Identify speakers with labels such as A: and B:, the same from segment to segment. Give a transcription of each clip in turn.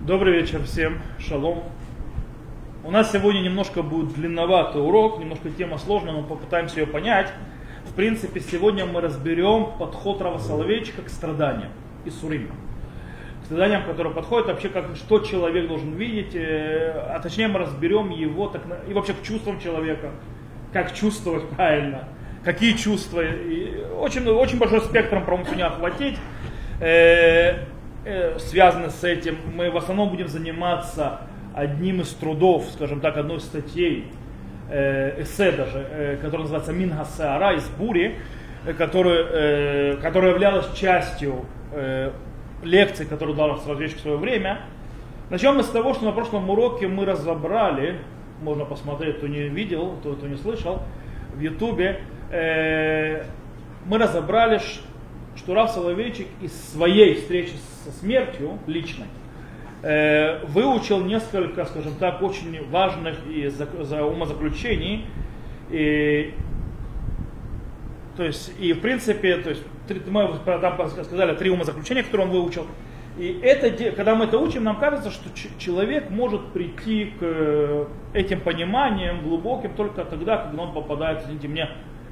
A: Добрый вечер всем, шалом. У нас сегодня немножко будет длинноватый урок, немножко тема сложная, но попытаемся ее понять. В принципе, сегодня мы разберем подход Рава Соловейчика к страданиям и сурим. К страданиям, которые подходят вообще, как, что человек должен видеть, э, а точнее мы разберем его так, и вообще к чувствам человека, как чувствовать правильно, какие чувства. И очень, очень большой спектром промышления охватить. Э, Э, связаны с этим. Мы в основном будем заниматься одним из трудов, скажем так, одной из статей, э, эссе даже, э, который называется Минга Саара из Бури, которая, которая являлась частью лекций, которые дал Соловейчик в свое время. Начнем мы с того, что на прошлом уроке мы разобрали, можно посмотреть, кто не видел, кто, кто не слышал, в Ютубе, мы разобрали, что Рав Соловейчик из своей встречи со смертью личной э, выучил несколько, скажем так, очень важных и за, за умозаключений. И, то есть, и в принципе, то есть, три, мы там сказали три умозаключения, которые он выучил. И это, когда мы это учим, нам кажется, что человек может прийти к э, этим пониманиям глубоким только тогда, когда он попадает, извините мне,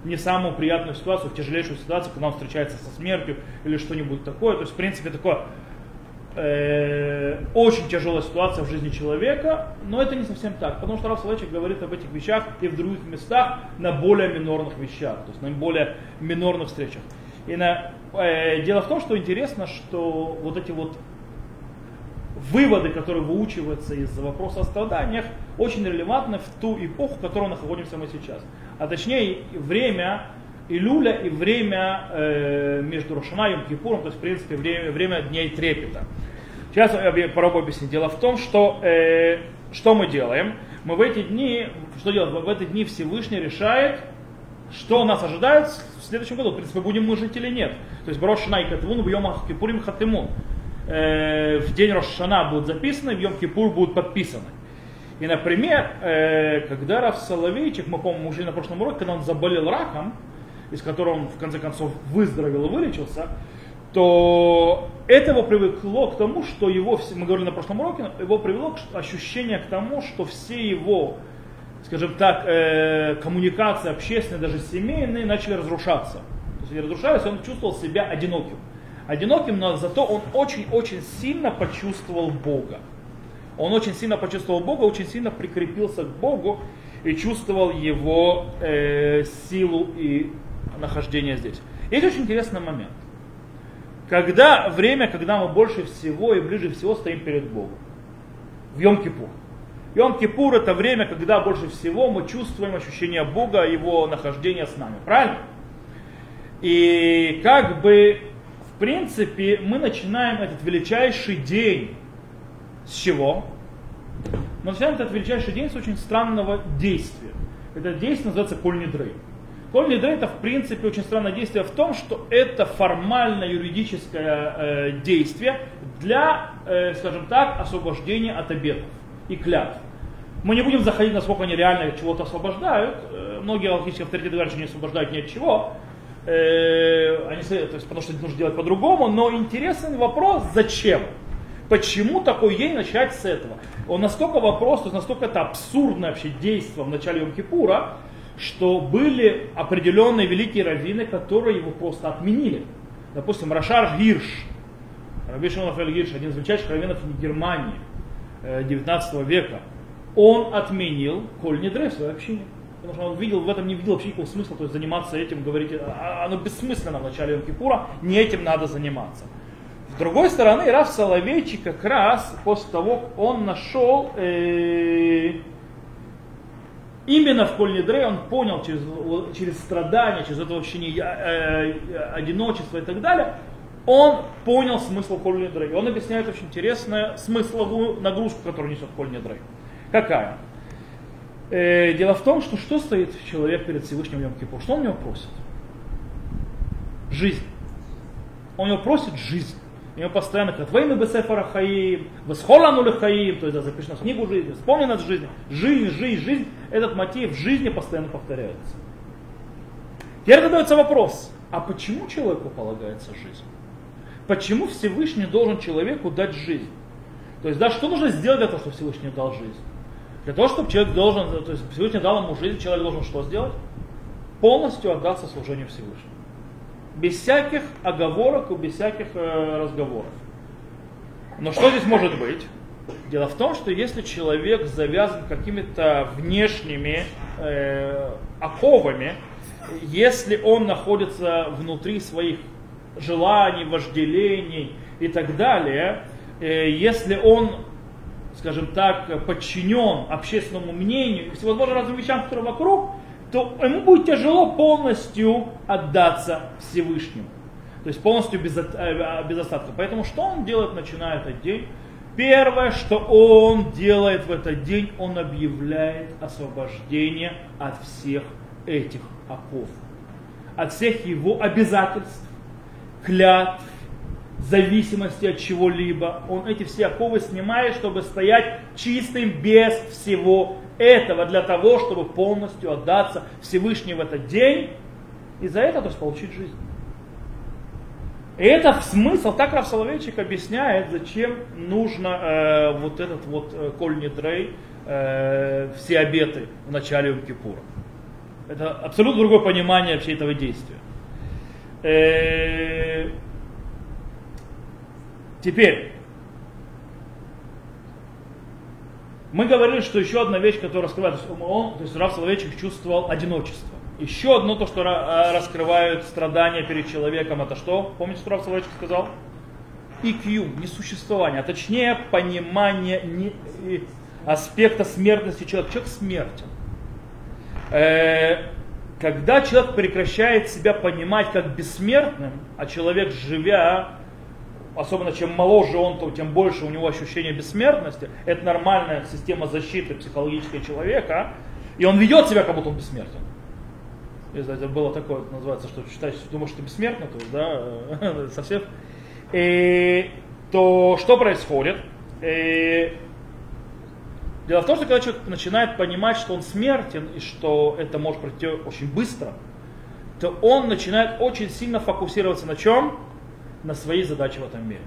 A: не самую приятную ситуацию, в тяжелейшую ситуацию, когда он встречается со смертью или что-нибудь такое. То есть, в принципе, такое э, очень тяжелая ситуация в жизни человека, но это не совсем так, потому что Соловейчик говорит об этих вещах и в других местах на более минорных вещах, то есть на более минорных встречах. И на, э, дело в том, что интересно, что вот эти вот выводы, которые выучиваются из вопроса о страданиях, очень релевантны в ту эпоху, в которой находимся мы сейчас а точнее время Илюля и время э, между Рошана и Йом-Кипуром, то есть в принципе время, время дней трепета. Сейчас я попробую объяснить. Дело в том, что э, что мы делаем? Мы в эти дни, что делать? В эти дни Всевышний решает, что нас ожидает в следующем году. В принципе, будем мы жить или нет. То есть Рошана и Катвун в Йом Кипурим Хатимун. Э, в день Рошана будут записаны, в Йом Кипур будут подписаны. И, например, э, когда Раф Соловейчик, мы, по-моему, уже на прошлом уроке, когда он заболел раком, из которого он, в конце концов, выздоровел и вылечился, то это его к тому, что его, мы говорили на прошлом уроке, его привело к ощущение к тому, что все его, скажем так, э, коммуникации общественные, даже семейные, начали разрушаться. То есть разрушались, он чувствовал себя одиноким. Одиноким, но зато он очень-очень сильно почувствовал Бога. Он очень сильно почувствовал Бога, очень сильно прикрепился к Богу и чувствовал его э, силу и нахождение здесь. Есть очень интересный момент. Когда время, когда мы больше всего и ближе всего стоим перед Богом. В Йом-Кипур. Йом-Кипур это время, когда больше всего мы чувствуем ощущение Бога, его нахождения с нами. Правильно? И как бы, в принципе, мы начинаем этот величайший день с чего? Но начинаем этот величайший день с очень странного действия. Это действие называется коль недрей это в принципе очень странное действие в том, что это формальное юридическое э, действие для, э, скажем так, освобождения от обетов и клятв. Мы не будем заходить, насколько они реально чего-то освобождают. Э, многие алхимические авторитеты говорят, что не освобождают ни от чего. Э, они, то есть, потому что нужно делать по-другому. Но интересный вопрос, зачем? Почему такой день начать с этого? Он настолько вопрос, то есть настолько это абсурдное вообще действие в начале Йом-Кипура, что были определенные великие раввины, которые его просто отменили. Допустим, Рашар Гирш, Раби Шимон Гирш, один из величайших раввинов Германии 19 э, века, он отменил Коль Недре в своей общине. Потому что он видел, в этом не видел вообще никакого смысла, то есть заниматься этим, говорить, «А, оно бессмысленно в начале Йом-Кипура, не этим надо заниматься. С другой стороны, Раф Соловейчик как раз после того, он нашел э, именно в Кольнедре, он понял через, через страдания, через это ощущение э, э, одиночества и так далее, он понял смысл Кольнедре. Он объясняет очень интересную смысловую нагрузку, которую несет Кольнедре. Какая? Э, дело в том, что что стоит человек перед Всевышним Йом Кипур? Что он у него просит? Жизнь. Он у него просит жизнь. У него постоянно говорят, войны бесефара хаим, восхолану хаим, то есть да, запиши нас книгу жизни, вспомни нас жизнь. Жизнь, жизнь, жизнь. Этот мотив в жизни постоянно повторяется. Теперь задается вопрос, а почему человеку полагается жизнь? Почему Всевышний должен человеку дать жизнь? То есть, да, что нужно сделать для того, чтобы Всевышний дал жизнь? Для того, чтобы человек должен, то есть Всевышний дал ему жизнь, человек должен что сделать? Полностью отдаться служению Всевышнему. Без всяких оговорок и без всяких э, разговоров. Но что здесь может быть? Дело в том, что если человек завязан какими-то внешними э, оковами, если он находится внутри своих желаний, вожделений и так далее, э, если он, скажем так, подчинен общественному мнению и всевозможным разным вещам, которые вокруг, то ему будет тяжело полностью отдаться Всевышнему. То есть полностью без, э, без остатка. Поэтому что он делает, начиная этот день? Первое, что он делает в этот день, он объявляет освобождение от всех этих оков. От всех его обязательств, клятв, зависимости от чего-либо. Он эти все оковы снимает, чтобы стоять чистым без всего этого, для того, чтобы полностью отдаться Всевышнему в этот день и за это то есть получить жизнь. И это смысл, так Раф Соловейчик объясняет, зачем нужно э, вот этот вот э, коль дрей, э, все обеты в начале Йом-Кипура. Это абсолютно другое понимание вообще этого действия. Э, теперь, мы говорили, что еще одна вещь, которая раскрывает, то есть он, то есть Раф Соловейчик чувствовал одиночество. Еще одно то, что э, раскрывают страдания перед человеком, это что? Помните, что Раф Соловейчик сказал? IQ, несуществование, а точнее понимание не, аспекта смертности человека. Человек смертен. Э, когда человек прекращает себя понимать как бессмертным, а человек живя, особенно чем моложе он, то тем больше у него ощущение бессмертности, это нормальная система защиты психологической человека, и он ведет себя, как будто он бессмертен. Если это было такое, называется, что считаешь, думаешь, что ты бессмертный, то да, совсем. И, то что происходит? И, Дело в том, что когда человек начинает понимать, что он смертен и что это может пройти очень быстро, то он начинает очень сильно фокусироваться на чем? На своей задаче в этом мире.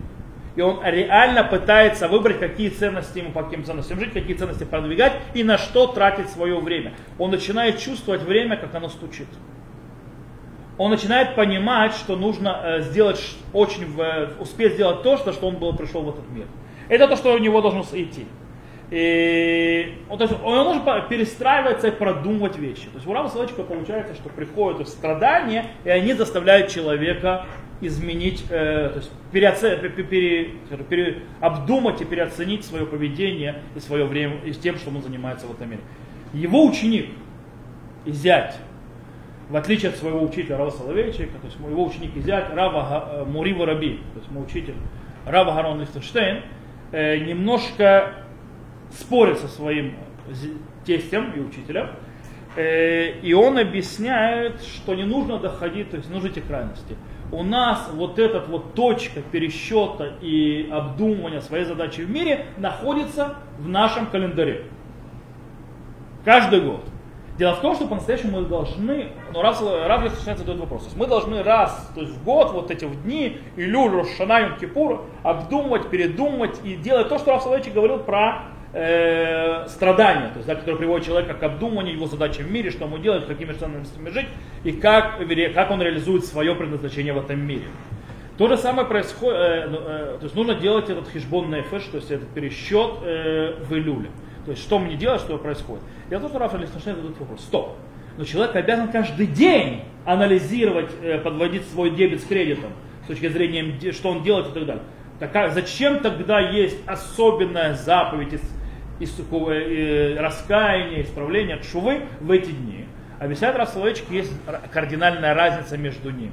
A: И он реально пытается выбрать, какие ценности ему, по каким ценностям жить, какие ценности продвигать и на что тратить свое время. Он начинает чувствовать время, как оно стучит. Он начинает понимать, что нужно э, сделать очень, успеть сделать то, что, что он был, пришел в этот мир. Это то, что у него должно идти. И, он, то есть, он должен перестраиваться и продумывать вещи. То есть у Рама Соловейчика получается, что приходят страдания, и они заставляют человека изменить, э, то есть переоце, пере, пере, обдумать и переоценить свое поведение и свое время, и тем, что он занимается в этом мире. Его ученик и зять, в отличие от своего учителя Рава Соловейчика, то есть его ученик и зять Рава э, Мурива Раби, то есть мой учитель Рава Гарон Лихтенштейн, э, немножко спорит со своим тестем и учителем, э, и он объясняет, что не нужно доходить, то есть нужны эти крайности. У нас вот эта вот точка пересчета и обдумывания своей задачи в мире находится в нашем календаре. Каждый год. Дело в том, что по-настоящему мы должны, ну раз, раз начинается задает вопрос, то есть мы должны раз, то есть в год, вот эти в дни, Илюль, Рошана, Кипур, обдумывать, передумывать и делать то, что Раф говорил про э, страдания, то есть, да, которые приводят человека к обдумыванию его задачи в мире, что ему делать, какими ценностями жить и как, как он реализует свое предназначение в этом мире. То же самое происходит, э, ну, э, то есть нужно делать этот хижбон нефеш, то есть этот пересчет э, в Илюле. То есть что мне делать, что происходит. Я тоже Рафа Лихтенштейн задает вопрос. Стоп. Но человек обязан каждый день анализировать, э, подводить свой дебет с кредитом с точки зрения, что он делает и так далее. Так, зачем тогда есть особенная заповедь из из сухого э, раскаяния, исправления, шувы в эти дни. Объясняет Рассловечек, есть кардинальная разница между ними.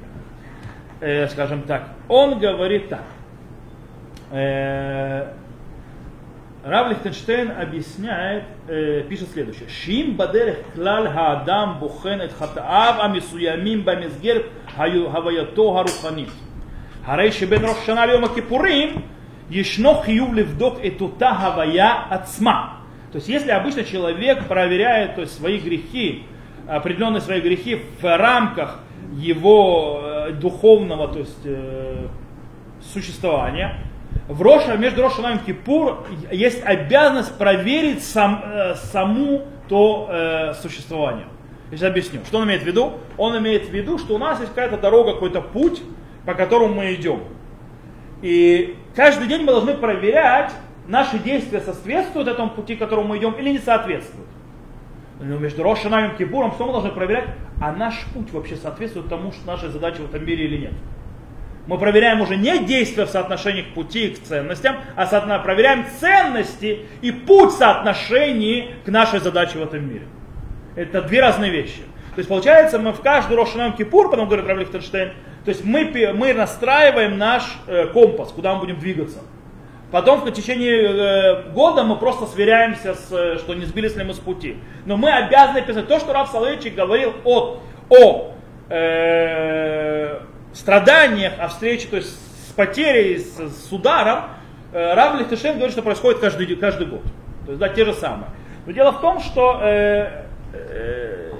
A: Э, скажем так, он говорит так. Э, Рав Лихтенштейн объясняет, э, пишет следующее. Шим бадерех клаль хаадам бухенет хатаав амисуямим бамизгер хаваято харуханит. Харейши бен Рошана Льома Кипурим Ешно хиюв левдок этута хавая отсма. То есть если обычно человек проверяет то есть, свои грехи, определенные свои грехи в рамках его э, духовного то есть, э, существования, в Роша, между Рошаном и Кипур есть обязанность проверить сам, э, саму то э, существование. Я сейчас объясню. Что он имеет в виду? Он имеет в виду, что у нас есть какая-то дорога, какой-то путь, по которому мы идем. И каждый день мы должны проверять, наши действия соответствуют этому пути, к которому мы идем, или не соответствуют. Но между Рошаном и Кипуром что мы должны проверять? А наш путь вообще соответствует тому, что нашей задаче в этом мире или нет. Мы проверяем уже не действия в соотношении к пути и к ценностям, а соотно- проверяем ценности и путь в соотношении к нашей задаче в этом мире. Это две разные вещи. То есть получается, мы в каждый Рошанам Кипур, потом говорит Рав Лихтенштейн, то есть мы, мы настраиваем наш э, компас, куда мы будем двигаться. Потом в течение э, года мы просто сверяемся, с, э, что не сбились ли мы с пути. Но мы обязаны писать то, что Рав Соловейчик говорил от, о э, страданиях, о встрече, то есть с потерей, с, с ударом. Рав Лихтешен говорит, что происходит каждый, каждый год. То есть да, те же самые. Но дело в том, что э, э,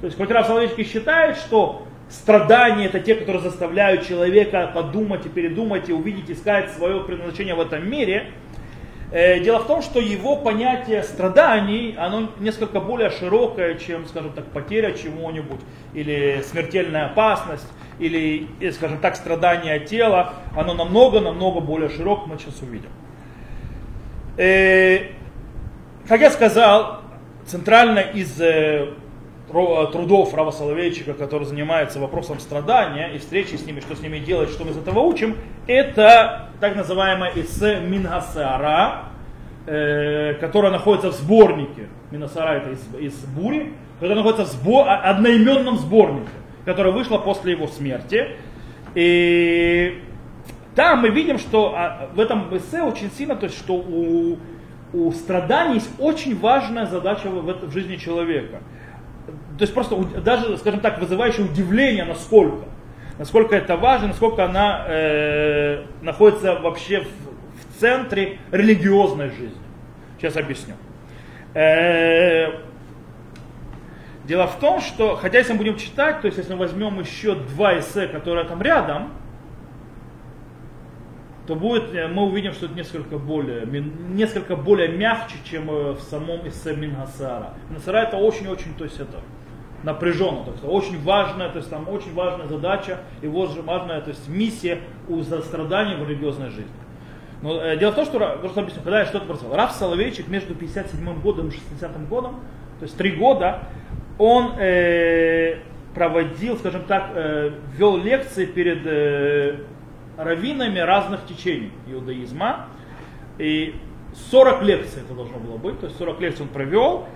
A: то есть хоть Рав Соловейчик считает, что Страдания это те, которые заставляют человека подумать и передумать и увидеть, искать свое предназначение в этом мире. Э, дело в том, что его понятие страданий, оно несколько более широкое, чем, скажем так, потеря чего-нибудь, или смертельная опасность, или, скажем так, страдание тела. Оно намного-намного более широкое, мы сейчас увидим. Э, как я сказал, центрально из э, трудов Рава Соловейчика, который занимается вопросом страдания и встречи с ними, что с ними делать, что мы из этого учим, это так называемая эссе Мингасара, э, которая находится в сборнике. Минасара это из, из Бури, которая находится в сбор, одноименном сборнике, которая вышла после его смерти. И там мы видим, что а, в этом эссе очень сильно, то есть, что у, у страданий есть очень важная задача в, в, в жизни человека – то есть просто даже, скажем так, вызывающее удивление, насколько. Насколько это важно, насколько она э, находится вообще в, в центре религиозной жизни. Сейчас объясню. Э, дело в том, что, хотя если мы будем читать, то есть если мы возьмем еще два эссе, которые там рядом, то будет, э, мы увидим, что это несколько более, несколько более мягче, чем э, в самом эссе Мингасара. Мингасара это очень-очень, то есть это напряженно, то есть очень важная, то есть там очень важная задача и важная, то есть миссия у страданий в религиозной жизни. Но э, дело в том, что, просто объясню, когда я что-то просил, Раф Соловейчик между 57 годом и 60 годом, то есть три года, он э, проводил, скажем так, э, вел лекции перед э, раввинами разных течений иудаизма. И 40 лекций это должно было быть, то есть 40 лекций он провел.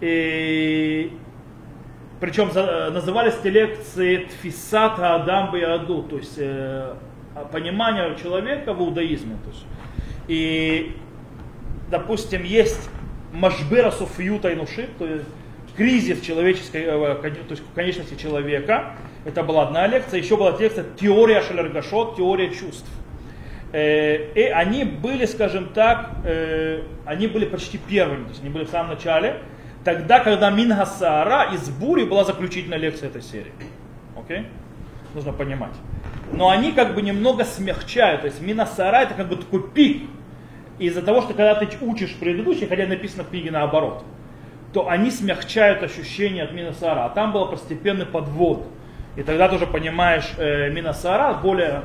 A: И причем за, назывались эти лекции Тфисат Адам Аду, то есть э, понимание человека в иудаизме. То есть. И, допустим, есть Машбера Суфьюта и то есть кризис человеческой, э, то есть конечности человека. Это была одна лекция. Еще была лекция Теория Шалергашот, теория чувств. Э, и они были, скажем так, э, они были почти первыми, то есть они были в самом начале тогда, когда Мингасара из Бури была заключительная лекция этой серии. Окей? Okay? Нужно понимать. Но они как бы немного смягчают. То есть Минасара это как бы такой пик. Из-за того, что когда ты учишь предыдущий, хотя написано в книге наоборот, то они смягчают ощущение от Минасара. А там был постепенный подвод. И тогда ты уже понимаешь э, Минасара более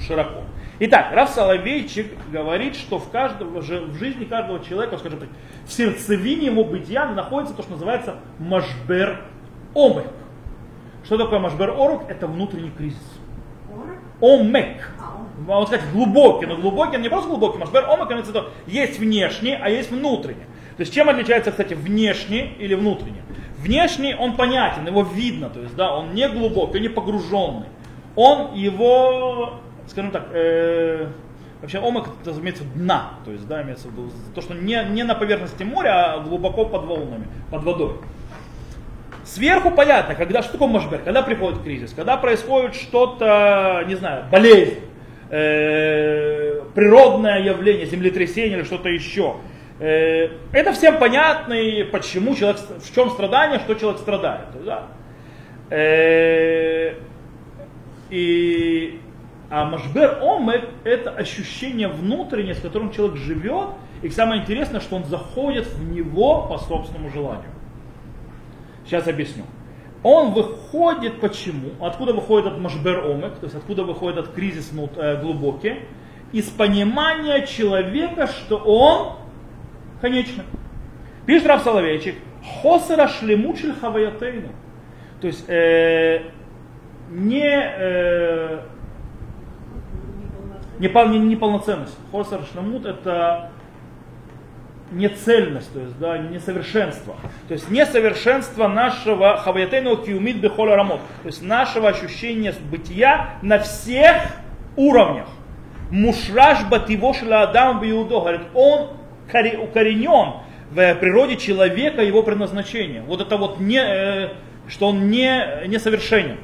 A: широко. Итак, Раф Соловейчик говорит, что в, каждом, в жизни каждого человека, скажем так, в сердцевине его бытия находится то, что называется машбер омек. Что такое машбер орок? Это внутренний кризис. Омек. Можно сказать глубокий, но глубокий, не просто глубокий, машбер омек, это есть внешний, а есть внутренний. То есть чем отличается, кстати, внешний или внутренний? Внешний, он понятен, его видно, то есть, да, он не глубокий, он не погруженный. Он его скажем так, э, вообще омак это имеется дна, то есть, да, имеется в виду то, что не, не на поверхности моря, а глубоко под волнами, под водой. Сверху понятно, когда что такое машбер, когда приходит кризис, когда происходит что-то, не знаю, болезнь, э, природное явление, землетрясение или что-то еще. Э, это всем понятно, и почему человек, в чем страдание, что человек страдает. Да? Э, и А машбер омек – это ощущение внутреннее, с которым человек живет, и самое интересное, что он заходит в него по собственному желанию. Сейчас объясню. Он выходит почему? Откуда выходит от машбер омек, то есть откуда выходит от кризис э, глубокий? Из понимания человека, что он конечный. Пишет Рав Соловейчик, хосера шлемучель хаваятейну. То есть э, не, э, не, не, неполноценность. Хосер шлемут это нецельность, то есть да, несовершенство. То есть несовершенство нашего хаваятейного киумид бехоля рамот. То есть нашего ощущения бытия на всех уровнях. Мушраш бативошла Адам биудо. Говорит, он укоренен в природе человека, его предназначение. Вот это вот не, э, что он не, несовершенен.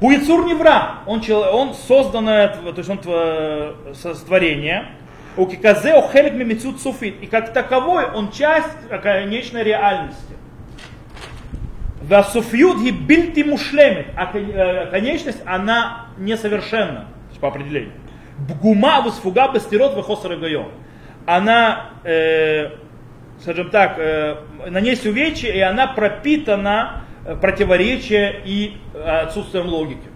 A: Уицур не вра, он, он созданное, то есть он творение, у киказе охелик мимицут суфит. И как таковой он часть конечной реальности. Васуфьют и бильти мушлемит. А э, конечность, она несовершенна, по определению. Бгума восфуга бастерот вехосар Она, э, скажем так, э, на ней увечье, и она пропитана противоречия и отсутствием логики.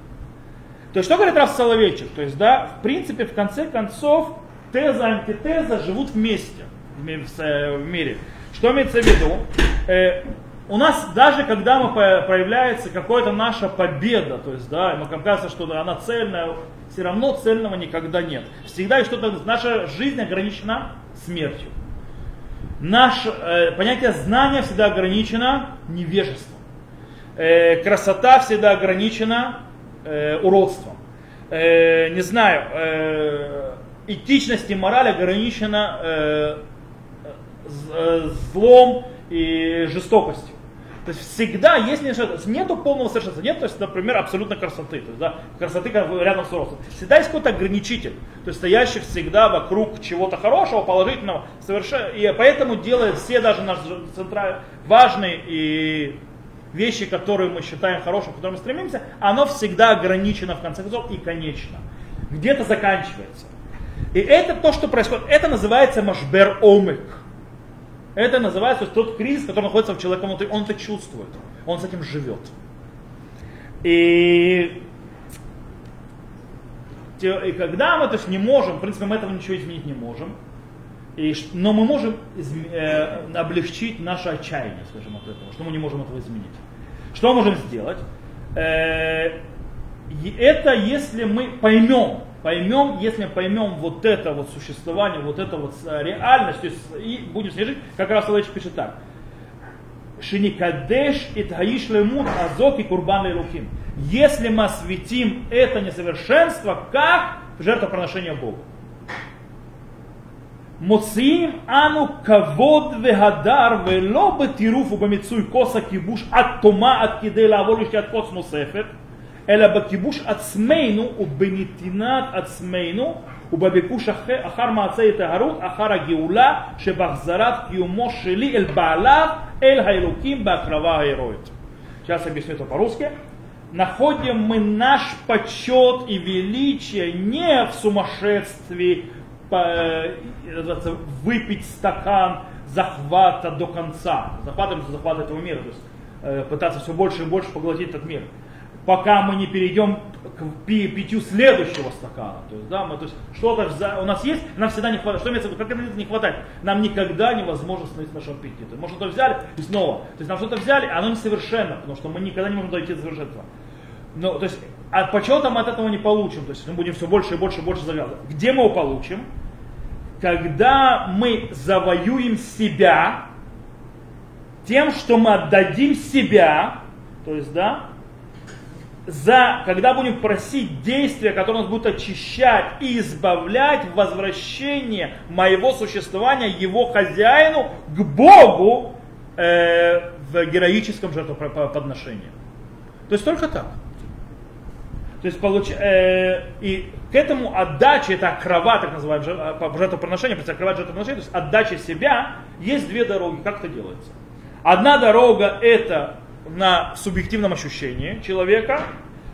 A: То есть, что говорит Раф Соловейчик? То есть, да, в принципе, в конце концов, теза, антитеза живут вместе в мире. Что имеется в виду? Э, у нас даже когда мы появляется какая-то наша победа, то есть, да, мы кажется, что она цельная, все равно цельного никогда нет. Всегда что-то, наша жизнь ограничена смертью. Наше э, понятие знания всегда ограничено невежеством. Э, красота всегда ограничена э, уродством. Э, не знаю, э, этичность и мораль ограничена э, э, злом и жестокостью. То есть всегда есть нечто, нету полного совершенства, нет, то есть, например, абсолютно красоты, то есть, да, красоты рядом с ростом. Всегда есть какой-то ограничитель, то есть стоящий всегда вокруг чего-то хорошего, положительного, совершенно, и поэтому делает все даже наши центральные важные и вещи, которые мы считаем хорошим, к которым мы стремимся, оно всегда ограничено в конце концов и конечно. Где-то заканчивается. И это то, что происходит. Это называется машбер омик. Это называется тот кризис, который находится в человеке внутри. Он это чувствует. Он с этим живет. И, и когда мы то есть, не можем, в принципе, мы этого ничего изменить не можем, и, но мы можем из, э, облегчить наше отчаяние, скажем, от этого, что мы не можем этого изменить. Что можем сделать? Э, это если мы поймем, поймем, если поймем вот это вот существование, вот это вот э, реальность, то есть, и будем с ней жить, как раз Аллах пишет так. Шиникадеш и таиш лемут азок и курбан лерухим. Если мы осветим это несовершенство, как жертвоприношение Богу. מוציאים אנו כבוד והדר ולא בטירוף ובמיצוי כוס הכיבוש עד תומה עד כדי לעבור לשתיית כוס נוספת אלא בכיבוש עצמנו ובנתינת עצמנו ובביקוש אחר, אחר מעשי טהרות, אחר הגאולה שבהחזרת קיומו שלי אל בעליו, אל האלוקים בהקרבה ההירואית. Сейчас объясню это по-русски. Находим мы наш почет и величие не в сумасшествии выпить стакан захвата до конца. Захватом захват этого мира. То есть пытаться все больше и больше поглотить этот мир пока мы не перейдем к питью следующего стакана. То есть, да, мы, то есть что-то у нас есть, нам всегда не хватает. Что имеется в виду? Как это не хватает? Нам никогда невозможно остановиться в нашем аппетите. Мы что-то взяли и снова. То есть нам что-то взяли, а оно несовершенно, потому что мы никогда не можем дойти до совершенства. Но, то есть, а почета мы от этого не получим. То есть мы будем все больше и больше и больше завязывать. Где мы его получим? Когда мы завоюем себя тем, что мы отдадим себя, то есть, да, за, когда будем просить действия, которые нас будут очищать и избавлять возвращение моего существования его хозяину к Богу э, в героическом жертвоподношении. То есть только так. То есть получ... э, и к этому отдаче, это крова, так называемая, э, жертвоприношение, крова жертвоприношение, то есть отдача себя, есть две дороги. Как это делается? Одна дорога это на субъективном ощущении человека,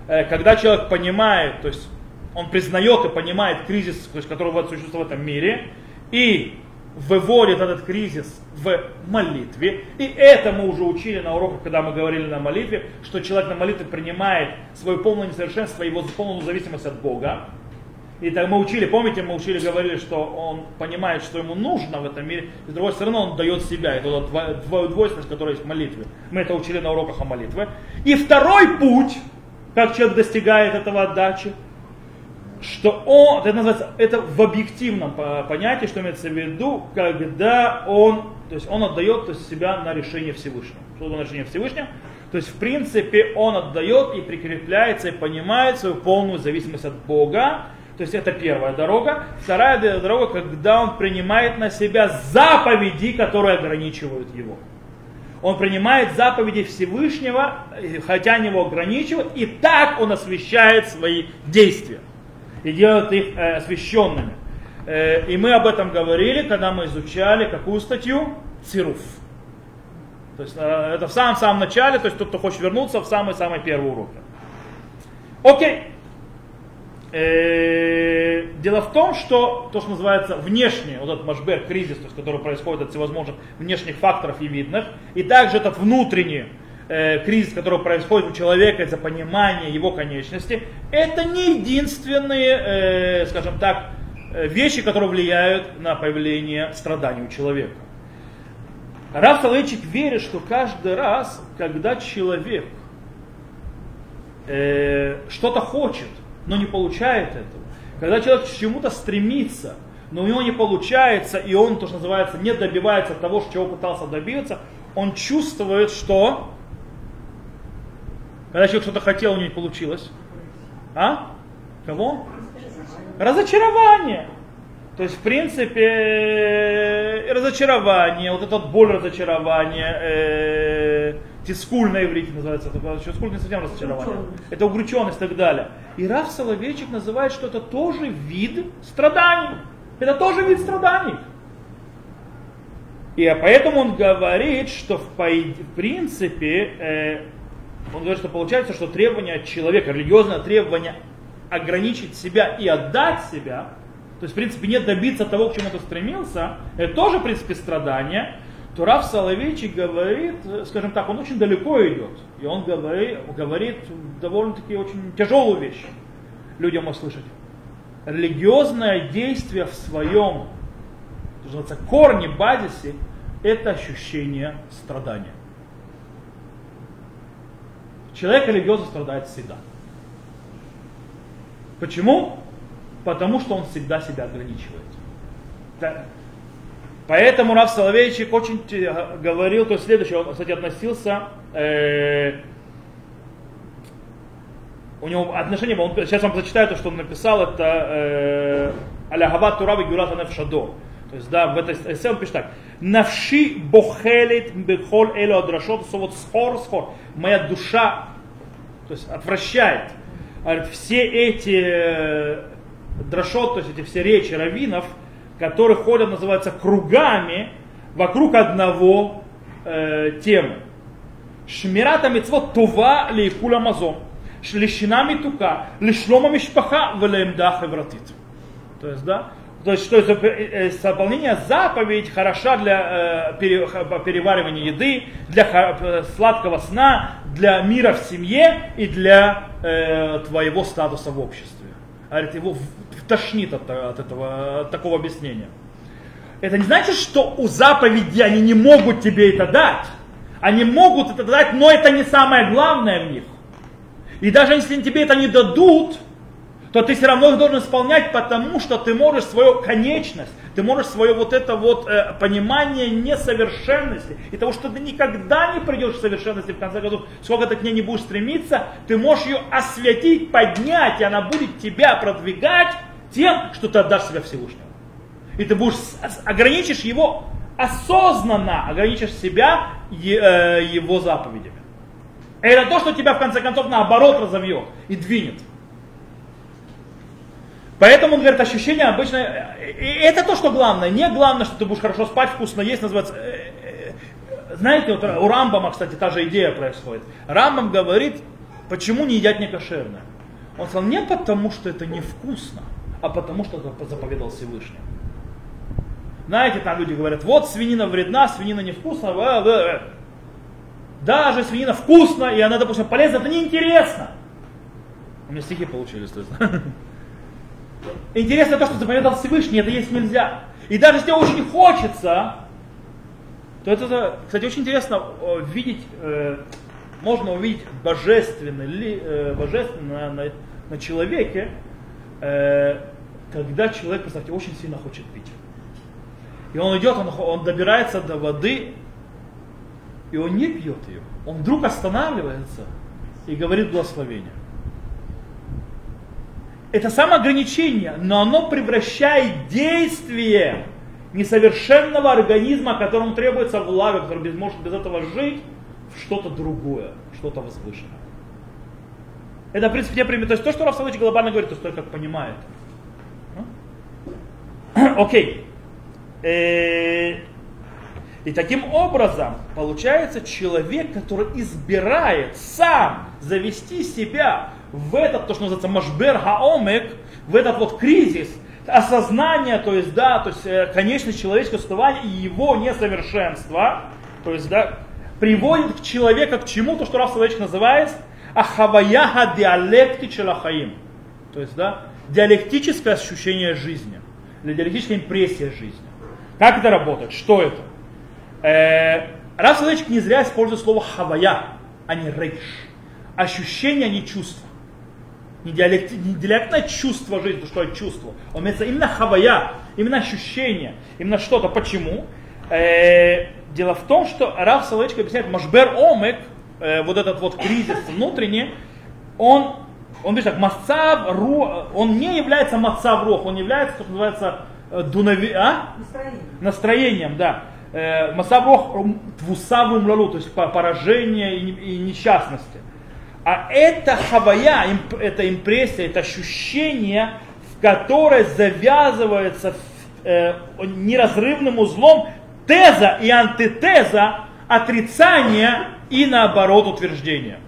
A: э, когда человек понимает, то есть он признает и понимает кризис, то есть, который существует в этом мире, и выводит этот кризис в молитве. И это мы уже учили на уроках, когда мы говорили на молитве, что человек на молитве принимает свое полное несовершенство, его полную зависимость от Бога. И так мы учили, помните, мы учили, говорили, что он понимает, что ему нужно в этом мире, и с другой стороны он дает себя. Это двойственность, которая есть в молитве. Мы это учили на уроках о молитве. И второй путь, как человек достигает этого отдачи, что он, это называется, это в объективном понятии, что имеется в виду, когда он, то есть он отдает то есть, себя на решение Всевышнего. Что на решение Всевышнего? То есть, в принципе, он отдает и прикрепляется и понимает свою полную зависимость от Бога. То есть это первая дорога. Вторая дорога, когда он принимает на себя заповеди, которые ограничивают его. Он принимает заповеди Всевышнего, хотя они его ограничивают, и так он освещает свои действия и делает их э, освященными. Э, и мы об этом говорили, когда мы изучали какую статью? Цируф. То есть э, это в самом-самом начале, то есть тот, кто хочет вернуться в самый-самый первый урок. Окей. Э, дело в том, что то, что называется внешний, вот этот машбер, кризис, то есть, который происходит от всевозможных внешних факторов и видных, и также этот внутренний э, кризис, который происходит у человека из-за понимания его конечности, это не единственные, э, скажем так, э, вещи, которые влияют на появление страданий у человека. Раф Соловейчик верит, что каждый раз, когда человек что-то хочет, но не получает этого, когда человек к чему-то стремится, но у него не получается, и он, то, что называется, не добивается того, чего пытался добиться, он чувствует, что когда человек что-то хотел, у него не получилось. А? Кого? Разочарование. То есть, в принципе, э, разочарование, вот этот боль разочарования, э, тискуль на иврите называется, тискуль не совсем разочарование, это угрученность и так далее. И Раф Соловейчик называет, что это тоже вид страданий. Это тоже вид страданий. И поэтому он говорит, что в, в принципе э, он говорит, что получается, что требование от человека, религиозное требование ограничить себя и отдать себя, то есть, в принципе, не добиться того, к чему ты стремился, это тоже, в принципе, страдание, то Раф Соловейчик говорит, скажем так, он очень далеко идет. И он говорит, говорит довольно-таки очень тяжелую вещь людям услышать. Религиозное действие в своем, называется, корне, базисе, это ощущение страдания. Человек религиозно страдает всегда. Почему? Потому что он всегда себя ограничивает. Поэтому Рав Соловейчик очень говорил, то есть следующее, он, кстати, относился, э, у него отношение было, сейчас вам зачитаю то, что он написал, это э, Аляхават Турави Гюрата Нефшадо. То есть, да, в этой эссе он пишет так. Навши бохелит бехоль элю адрашот, вот схор, схор. Моя душа, то есть отвращает. Говорит, все эти э, дрошот, то есть эти все речи раввинов, которые ходят, называются кругами вокруг одного э, темы. Шмирата мецвот това лейкула мазон. Шлищина митука, лишлома мишпаха, велемда хевратит. То есть, да, то есть, что это э, выполнение заповедь хороша для э, переваривания еды, для э, сладкого сна, для мира в семье и для э, твоего статуса в обществе. Говорит, его тошнит от, от этого от такого объяснения. Это не значит, что у заповеди они не могут тебе это дать. Они могут это дать, но это не самое главное в них. И даже если тебе это не дадут, то ты все равно должен исполнять, потому что ты можешь свою конечность, ты можешь свое вот это вот э, понимание несовершенности и того, что ты никогда не придешь к совершенности, в конце концов, сколько ты к ней не будешь стремиться, ты можешь ее осветить, поднять, и она будет тебя продвигать тем, что ты отдашь себя Всевышнему. И ты будешь ограничишь его осознанно, ограничишь себя э, его заповедями. Это то, что тебя в конце концов наоборот разовьет и двинет. Поэтому, он говорит, ощущение обычно, и это то, что главное. Не главное, что ты будешь хорошо спать, вкусно есть, называется. Э, э, знаете, вот у Рамбама, кстати, та же идея происходит. Рамбам говорит, почему не едят некошерное. Он сказал не потому, что это невкусно, а потому, что это заповедал Всевышний. Знаете, там люди говорят, вот свинина вредна, свинина невкусна. Даже свинина вкусна, и она, допустим, полезна, это неинтересно. У меня стихи получились, то есть. Интересно то, что заповедал Всевышний, это есть нельзя. И даже если очень хочется, то это, кстати, очень интересно э, видеть, э, можно увидеть божественное, э, божественное на, на человеке, когда человек, представьте, очень сильно хочет пить. И он идет, он, он добирается до воды, и он не пьет ее. Он вдруг останавливается и говорит благословение. Это самоограничение, но оно превращает действие несовершенного организма, которому требуется влага, который без, может без этого жить, в что-то другое, что-то возвышенное. Это, в принципе, те примеры. То есть то, что Рафсалыч глобально говорит, то только как понимает. Окей. Э, и таким образом получается человек, который избирает сам завести себя в этот, то, что называется машбер хаомек, в этот вот кризис, осознание, то есть, да, то есть, э, конечность человеческого существования и его несовершенство, то есть, да, приводит к человеку к чему, то, что Раф Соловейчик называет ахаваяха диалекти челахаим. То есть, да, диалектическое ощущение жизни, или диалектическая импрессия жизни. Как это работает? Что это? Э, Соловейчик не зря использует слово хавая, а не рейш. Ощущение, а не чувство не, диалект, не диалектное чувство жизни, что это чувство. Он имеется именно хавая, именно ощущение, именно что-то. Почему? Э, дело в том, что Раф Салычка объясняет, Машбер Омек, э, вот этот вот кризис внутренний, он, он говорит так, Мацав Ру, он не является Мацав Рох, он является, что называется, э, дунави, а? Настроением. Настроением, да. Мацав Рох Твусаву Млалу, то есть поражение и, и несчастности. А это хавая, это импрессия, это ощущение, в которое завязывается э, неразрывным узлом теза и антитеза, отрицания и наоборот утверждения.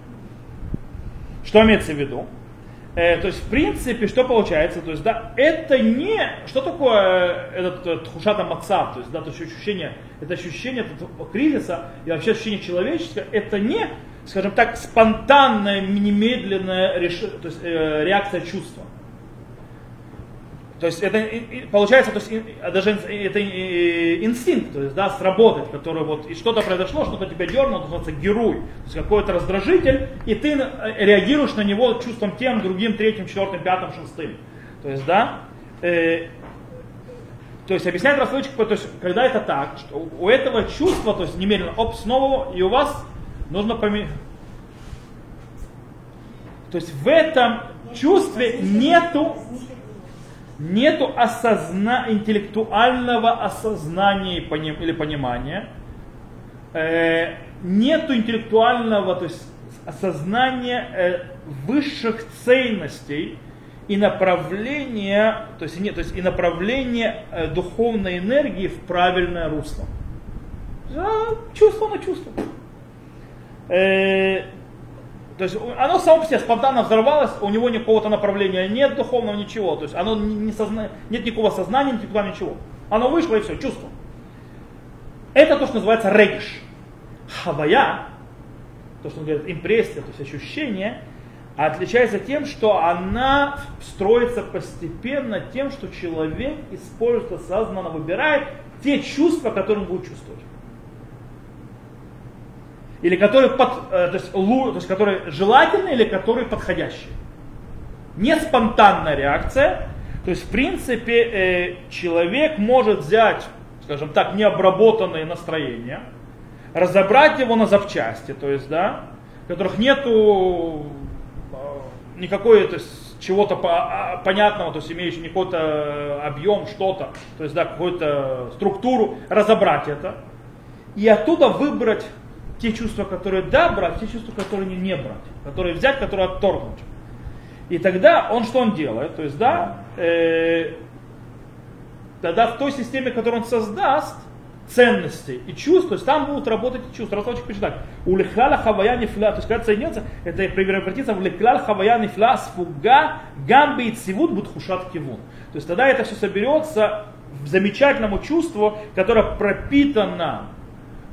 A: Что имеется в виду? Э, то есть, в принципе, что получается? То есть, да, это не... Что такое э, этот, этот хушата мацав? То есть, да, то есть ощущение, это ощущение этого кризиса и вообще ощущение человеческое, это не скажем так, спонтанная, немедленная реш... то есть, э, реакция чувства. То есть это получается, то есть даже это инстинкт, то есть да, сработать, который вот и что-то произошло, что-то тебя дернуло, называется герой, то есть какой-то раздражитель, и ты э, реагируешь на него чувством тем, другим, третьим, четвертым, пятым, шестым. То есть, да, э, то есть объясняет Рассольчик, то есть когда это так, что у этого чувства, то есть немедленно, оп, снова, и у вас нужно поменять. То есть в этом чувстве нету, нету осозна, интеллектуального осознания или понимания, э, нету интеллектуального, то есть осознания э, высших ценностей и направления, то есть, нет, то есть и направления э, духовной энергии в правильное русло. Чувство на чувство. Э, то есть оно само по себе спонтанно взорвалось, у него никакого-то направления нет духовного, ничего. То есть оно не созна... нет никакого сознания, никакого ничего. Оно вышло и все, чувство. Это то, что называется региш. Хавая, то, что он говорит, импрессия, то есть ощущение, отличается тем, что она строится постепенно тем, что человек использует осознанно, выбирает те чувства, которые он будет чувствовать или который, под, э, то, есть, то есть, который желательный или который подходящий. Не спонтанная реакция, то есть в принципе э, человек может взять, скажем так, необработанное настроение, разобрать его на запчасти, то есть, да, в которых нету э, никакой, то есть, чего-то а, понятного, то есть имеющего какой-то объем, что-то, то есть, да, какую-то структуру, разобрать это, и оттуда выбрать те чувства, которые да брать, те чувства, которые не, не брать, которые взять, которые отторгнуть. И тогда он что он делает? То есть, да, э, тогда в той системе, которую он создаст, ценностей и чувств, то есть там будут работать чувства. Рассказчик пишет так. Улихляла хавая нефля, то есть когда соединется, это превратится в леклял хавая нефля сфуга гамби и цивут будхушат кивун. То есть тогда это все соберется в замечательному чувству, которое пропитано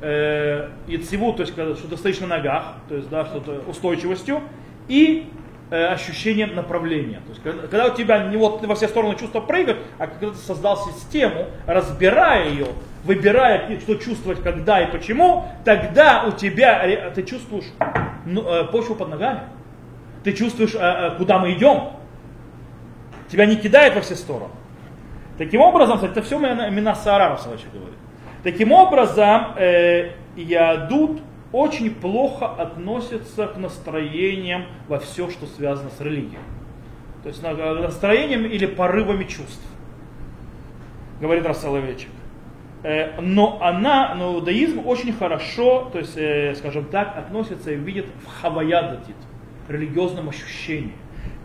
A: э, и цивут, то есть что-то стоишь на ногах, то есть да, что-то устойчивостью, и э, ощущением направления. То есть, когда, когда у тебя не вот во все стороны чувства прыгают, а когда ты создал систему, разбирая ее, выбирая, что чувствовать, когда и почему, тогда у тебя ты чувствуешь ну, э, почву под ногами. Ты чувствуешь, э, э, куда мы идем. Тебя не кидает во все стороны. Таким образом, это все имена Саараров, Салачи говорит. Таким образом, э, Ядут очень плохо относится к настроениям во все, что связано с религией. То есть настроением или порывами чувств. Говорит Рассоловечек. Э, но она, но иудаизм очень хорошо, то есть, э, скажем так, относится и видит в хаваядатит, религиозном ощущении,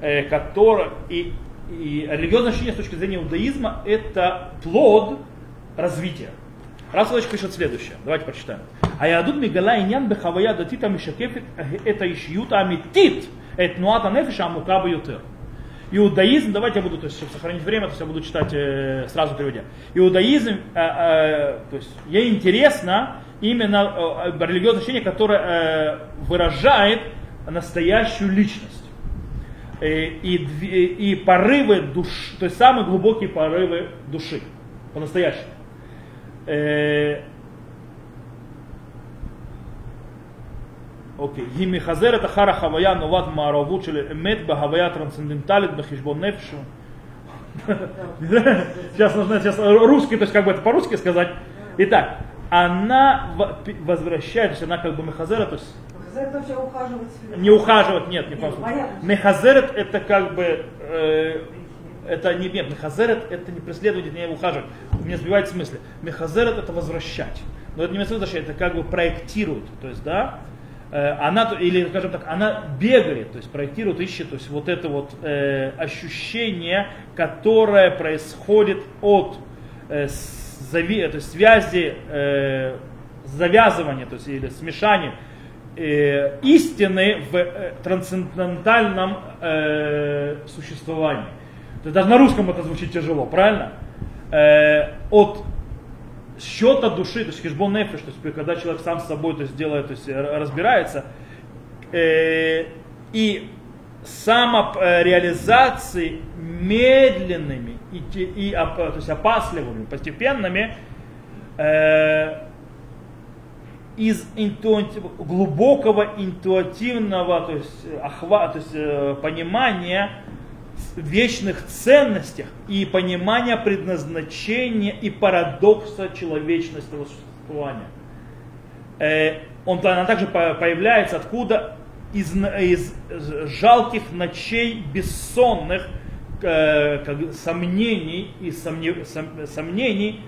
A: э, которое и, и религиозное ощущение с точки зрения иудаизма это плод развития. Расович пишет следующее. Давайте прочитаем. А ядут мигала иньян бехавая датита мишакефит это ишьюта амитит, это нуата нефиша амукаба ютер. Иудаизм, давайте я буду, то есть, чтобы сохранить время, то есть я буду читать э, сразу переводя. Иудаизм, э, э, то есть ей интересно именно э, религиозное учение, которое э, выражает настоящую личность. Э, и, и, и порывы души, то есть самые глубокие порывы души, по-настоящему. אוקיי, היא מחזרת אחר החוויה הנובעת מהמעורבות של אמת בהוויה הטרансценденталית בחשבון נפש. Сейчас нужно сейчас русский, то есть как бы это по-русски сказать. Итак, она возвращается, она как бы мехазера, то есть не ухаживать, нет, не по Мехазерет это как бы э, это не нет, мехазерет это не преследовать, не ухаживать. Меня сбивает смысле. Мехазерет это возвращать. Но это не возвращать, это как бы проектирует. То есть, да, э, она, или, скажем так, она бегает, то есть проектирует, ищет, то есть вот это вот э, ощущение, которое происходит от э, зави, то есть связи, э, завязывания, то есть или смешания э, истины в э, трансцендентальном э, существовании. Даже на русском это звучит тяжело, правильно? Э, от счета души, то есть хешбон нефиш, то есть когда человек сам с собой то есть, делает, то есть разбирается, э, и самореализации медленными и, и то есть опасливыми, постепенными, э, из глубокого интуитивного то есть, охва, то есть, э, понимания вечных ценностях и понимания предназначения и парадокса человечностного существования. Э, он, она также появляется откуда? Из, из жалких ночей бессонных э, как, сомнений и сомне, сом, сомнений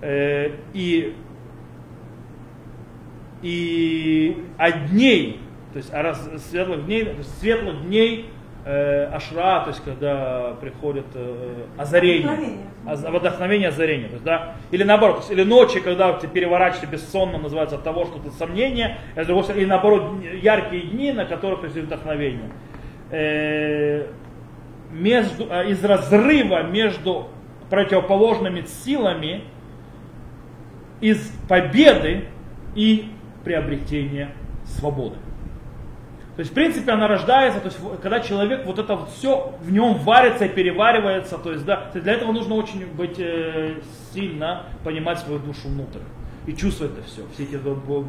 A: э, и, и а дней, то есть светлых дней, светлых дней ашра, то есть когда приходит э, озарение, вдохновение. вдохновение, озарение, то есть, да, или наоборот, то есть, или ночи, когда ты переворачиваешься бессонно, называется от того, что тут сомнение, или наоборот яркие дни, на которых то есть вдохновение. Э, между, э, из разрыва между противоположными силами, из победы и приобретения свободы. То есть, в принципе, она рождается, то есть, когда человек вот это вот все в нем варится и переваривается, то есть, да, для этого нужно очень быть э, сильно понимать свою душу внутрь и чувствовать это все, все эти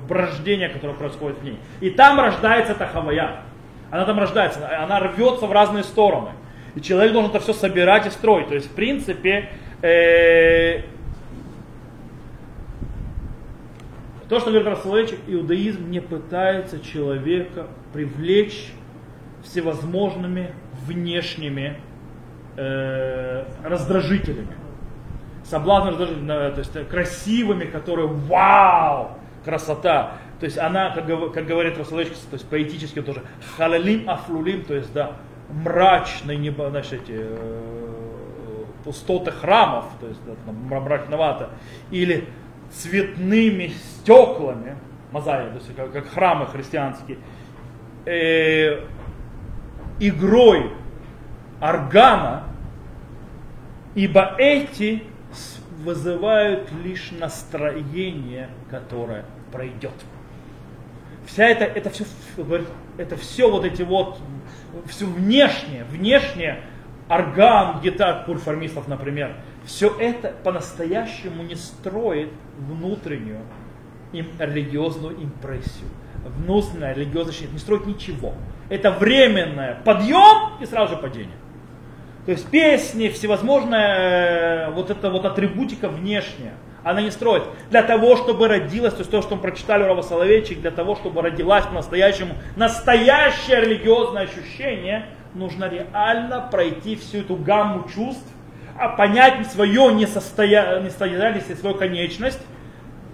A: брождения, которые происходят в ней. И там рождается эта хавая. Она там рождается, она рвется в разные стороны. И человек должен это все собирать и строить. То есть, в принципе, э, То, что говорит Расуловичек, иудаизм не пытается человека привлечь всевозможными внешними э, раздражителями. Соблазн раздражителями, то есть красивыми, которые вау, красота. То есть она, как, как говорит Расуловичек, то есть поэтически тоже, халалим афлулим, то есть да, мрачные небо, значит, эти, э, пустоты храмов, то есть да, мрачновато, или цветными стеклами, мозаик, то есть как, как храмы христианские, э, игрой органа, ибо эти вызывают лишь настроение, которое пройдет. Вся это, это все, это все вот эти вот, все внешнее, внешнее, орган, гитар, курформистов, например, все это по-настоящему не строит внутреннюю им религиозную импрессию. Внутренняя религиозная не строит ничего. Это временное подъем и сразу же падение. То есть песни, всевозможная э, вот эта вот атрибутика внешняя, она не строит. Для того, чтобы родилась, то есть то, что мы прочитали у Рава Соловейчик, для того, чтобы родилась по-настоящему настоящее религиозное ощущение, нужно реально пройти всю эту гамму чувств, а понять свое несостоя... несостоятельность и свою конечность,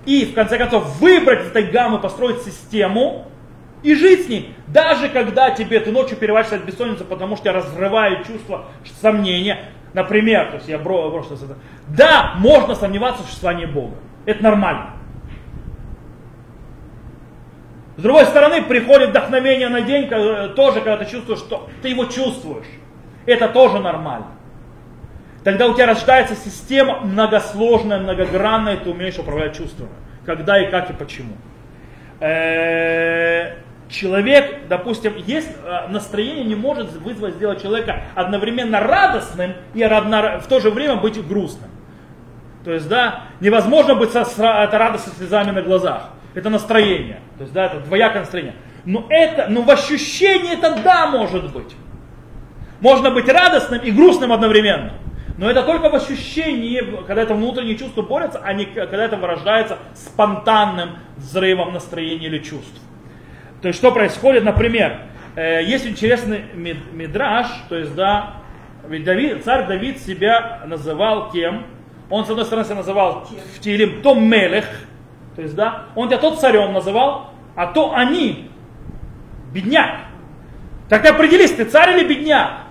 A: и в конце концов выбрать из этой гаммы, построить систему, и жить с ней. Даже когда тебе ты ночью перевариваешься от бессонницы, потому что тебя разрывает чувство сомнения. Например, то есть я брошу это. Да, можно сомневаться в существовании Бога. Это нормально. С другой стороны, приходит вдохновение на день, тоже когда ты чувствуешь, что ты его чувствуешь. Это тоже нормально. Тогда у тебя рождается система многосложная, многогранная, ты умеешь управлять чувствами. Когда и как и почему. Э, человек, допустим, есть э, настроение не может вызвать сделать человека одновременно радостным и в то же время быть грустным. То есть, да, невозможно быть со, это радость со слезами на глазах. Это настроение. То есть, да, это двоякое настроение. Но это, но в ощущении это да может быть. Можно быть радостным и грустным одновременно. Но это только в ощущении, когда это внутренние чувства борются, а не когда это выражается спонтанным взрывом настроения или чувств. То есть что происходит, например, э, есть интересный мидраж, то есть, да, ведь Давид, царь Давид себя называл кем? Он, с одной стороны, себя называл в Тилим то Мелех, то есть, да, он тебя тот царем называл, а то они, бедняк. Так определись, ты царь или бедняк?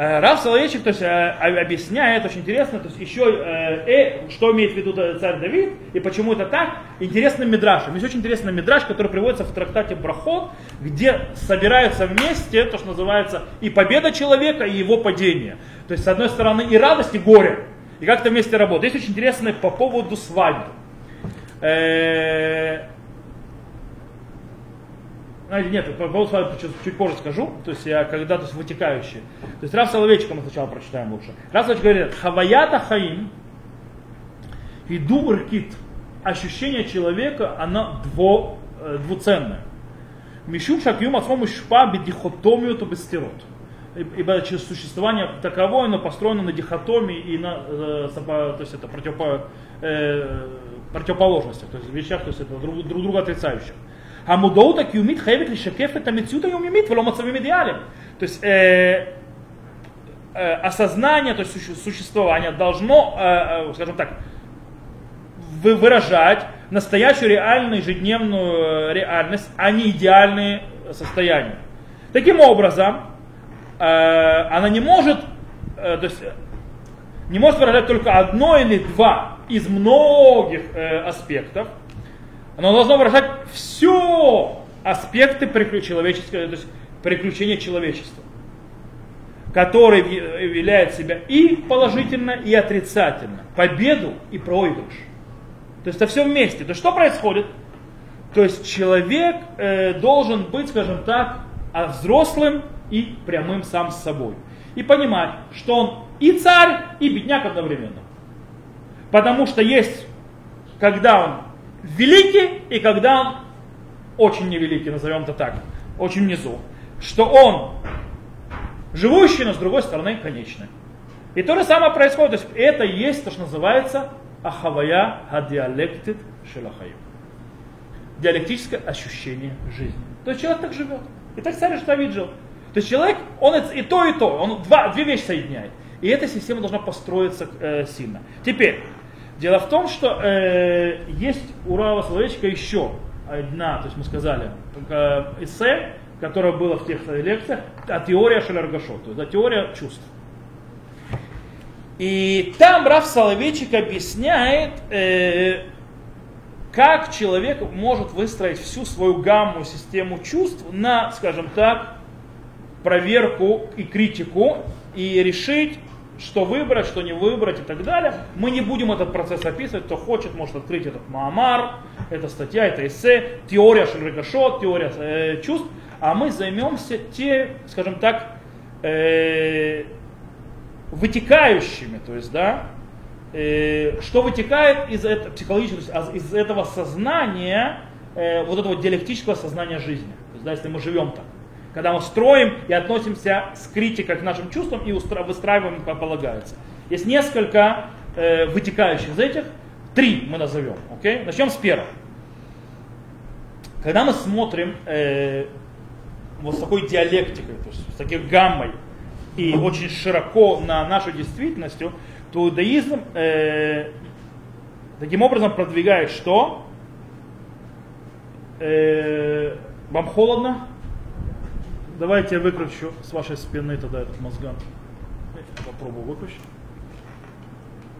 A: Э, Рав Соловейчик то есть, э, объясняет очень интересно, то есть еще э, э, что имеет в виду царь Давид и почему это так, интересным мидрашем. Есть очень интересный мидраш, который приводится в трактате Брахот, где собираются вместе то, что называется и победа человека, и его падение. То есть с одной стороны и радость, и горе. И как это вместе работает. Есть очень интересное по поводу свадьбы. Знаете, нет, по поводу чуть, чуть позже скажу, то есть я когда, то есть. То есть Рав Соловейчика мы сначала прочитаем лучше. Рав Соловейчик говорит, хаваята хаим, иду уркит. Ощущение человека, оно дво, э, двуценное. Мишум шакьюм ацмом шпа бедихотомию то бестерот. Ибо существование таковое, оно построено на дихотомии и на, э, то есть это противопо, э, противоположностях, то есть вещах, то есть это друг, друг друга отрицающих. המודעות הקיומית חייבת לשקף את המציאות היומיומית ולא מצבים אידיאליים. То есть э, э, осознание, то есть существование должно, э, э, скажем так, выражать настоящую реальную ежедневную э, реальность, а не идеальные состояния. Таким образом, э, она не может, э, то есть, не может выражать только одно или два из многих э, аспектов, оно должно выражать все аспекты человеческого, то есть приключения человечества, который являет себя и положительно, и отрицательно, победу и проигрыш. То есть это все вместе. То есть что происходит? То есть человек э, должен быть, скажем так, взрослым и прямым сам с собой. И понимать, что он и царь, и бедняк одновременно. Потому что есть, когда он великий, и когда он очень невеликий, назовем это так, очень внизу, что он живущий, но с другой стороны конечный. И то же самое происходит, то есть это есть то, что называется ахавая хадиалектит шелахаю. Диалектическое ощущение жизни. То есть человек так живет. И так царь Давид жил. То есть человек, он и то, и то, он два, две вещи соединяет. И эта система должна построиться э, сильно. Теперь, Дело в том, что э, есть у Рава Соловейчика еще одна, то есть мы сказали, э, эссе, которое было в тех лекциях, а теория Шелергашо, то есть теория чувств. И там Рав Соловейчик объясняет, э, как человек может выстроить всю свою гамму, систему чувств на, скажем так, проверку и критику и решить, что выбрать, что не выбрать и так далее. Мы не будем этот процесс описывать. Кто хочет, может открыть этот Маамар, это статья, это эссе, теория Шельрикашот, теория э, чувств. А мы займемся те, скажем так, э, вытекающими, то есть, да, э, что вытекает из этого психологического, из этого сознания, э, вот этого диалектического сознания жизни. То есть, да, если мы живем так. Когда мы строим и относимся с критикой к нашим чувствам и выстраиваем, как полагается. Есть несколько э, вытекающих из этих. Три мы назовем. Okay? Начнем с первого. Когда мы смотрим э, вот с такой диалектикой, то есть с такой гаммой и очень широко на нашу действительность, то иудаизм э, таким образом продвигает что? Э, вам холодно? Давайте я выключу с вашей спины тогда этот мозган. Попробую выключить.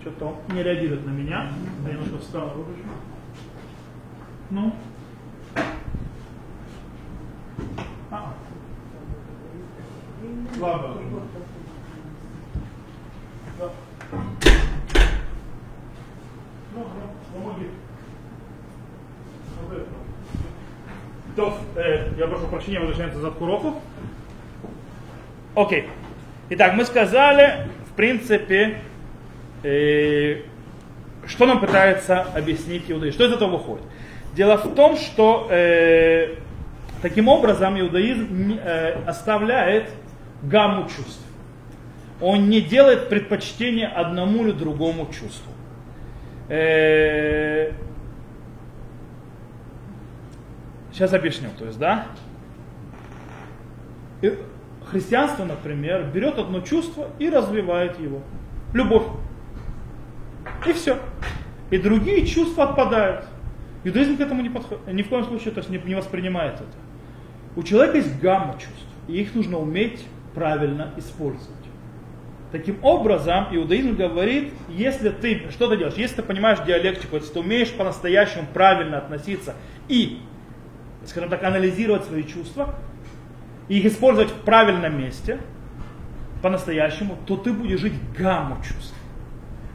A: Что-то он не реагирует на меня. Я немножко встану, выключу. Ну. А. Слабо. Да. Ну, помоги. Вот это. То, э, я прошу прощения, возвращаемся за уроку. Окей. Итак, мы сказали, в принципе, э, что нам пытается объяснить иудаизм. Что из этого выходит? Дело в том, что э, таким образом иудаизм э, оставляет гамму чувств. Он не делает предпочтение одному или другому чувству. Э, Сейчас объясню. То есть, да, и христианство, например, берет одно чувство и развивает его. Любовь. И все. И другие чувства отпадают. Иудаизм к этому не подходит, ни в коем случае то есть не, не воспринимает это. У человека есть гамма чувств, и их нужно уметь правильно использовать. Таким образом, иудаизм говорит, если ты, что ты делаешь, если ты понимаешь диалектику, если ты умеешь по-настоящему правильно относиться и скажем так, анализировать свои чувства, и их использовать в правильном месте, по-настоящему, то ты будешь жить гамму чувств.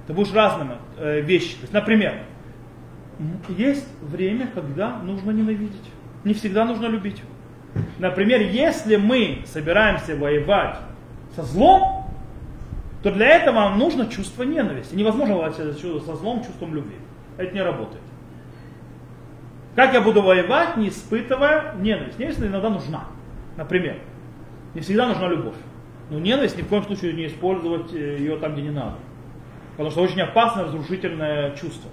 A: Ты будешь разными э, вещи. То есть, например, есть время, когда нужно ненавидеть. Не всегда нужно любить. Например, если мы собираемся воевать со злом, то для этого нам нужно чувство ненависти. Невозможно воевать со злом чувством любви. Это не работает. Как я буду воевать, не испытывая ненависть? Ненависть иногда нужна. Например, не всегда нужна любовь. Но ненависть ни в коем случае не использовать э, ее там, где не надо. Потому что очень опасное, разрушительное чувство.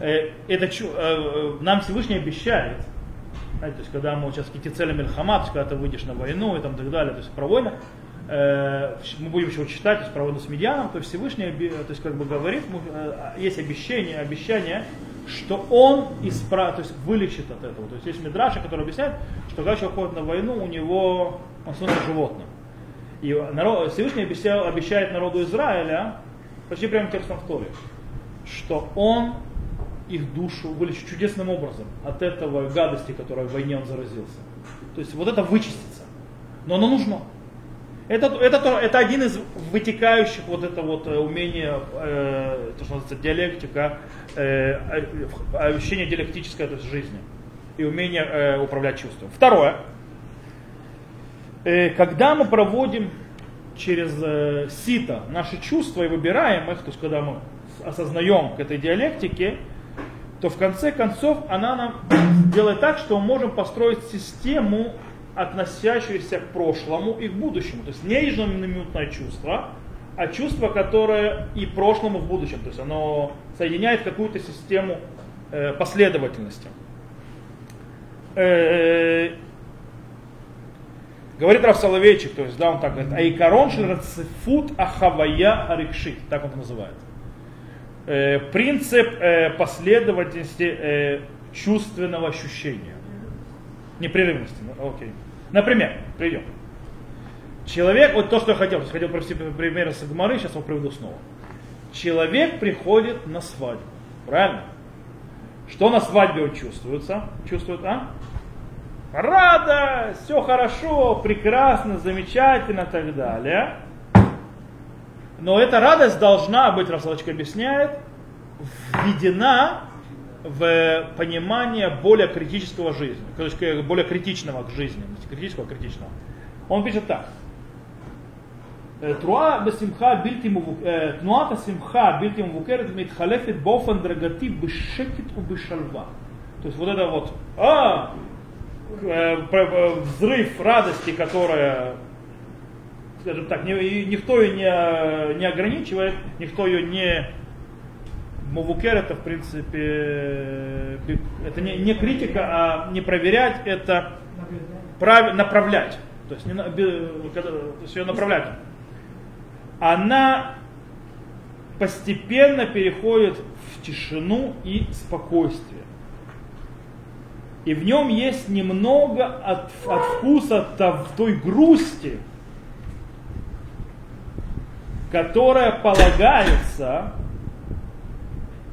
A: Э, это э, нам Всевышний обещает, знаете, то есть когда мы сейчас какие-то цели Мельхама, когда ты выйдешь на войну и там, так далее, то есть про войны, мы будем еще читать, то есть про войну с Медианом, то Всевышний то есть, как бы говорит, есть обещание, обещание, что он исправит, то есть вылечит от этого. То есть есть Мидраши, который объясняет, что когда человек ходит на войну, у него он становится животным. И народ, Всевышний обещал, обещает народу Израиля, почти прямо текстом в Торе, что он их душу вылечит чудесным образом от этого гадости, которой в войне он заразился. То есть вот это вычистится. Но оно нужно. Это, это, это один из вытекающих вот это вот э, умение, э, то, что называется диалектика, э, ощущение диалектической то есть, жизни и умение э, управлять чувством. Второе. Э, когда мы проводим через э, сито наши чувства и выбираем их, то есть когда мы осознаем к этой диалектике, то в конце концов она нам делает так, что мы можем построить систему относящиеся к прошлому и к будущему. То есть не ежеминутное чувство, а чувство, которое и прошлому, и в будущем. То есть оно соединяет какую-то систему э, последовательности. Э, говорит Раф Соловейчик, то есть, да, он так говорит, Айкарон шельрацифут ахавая арикшит, так он называет. Э, принцип последовательности чувственного ощущения. Непрерывности. Ну, окей. Например, придем. Человек, вот то, что я хотел, хотел привести пример с Гмары, сейчас его приведу снова. Человек приходит на свадьбу, правильно? Что на свадьбе чувствуется? Чувствует, а? Радость, все хорошо, прекрасно, замечательно и так далее. Но эта радость должна быть, Рафсалочка объясняет, введена в понимание более критического жизни, более критичного к жизни, не критического, а критичного. Он пишет так. תנועה בשמחה בלתי מבוקרת, תנועת השמחה הבלתי מבוקרת מתחלפת באופן דרגתי בשקט ובשלווה. То есть вот это вот, а, взрыв радости, которая, скажем так, никто ее не, не ограничивает, никто ее не Мувукер это в принципе это не, не критика, а не проверять, это прав, направлять. То есть, не, то есть ее направлять она постепенно переходит в тишину и спокойствие. И в нем есть немного от, от вкуса той грусти, которая полагается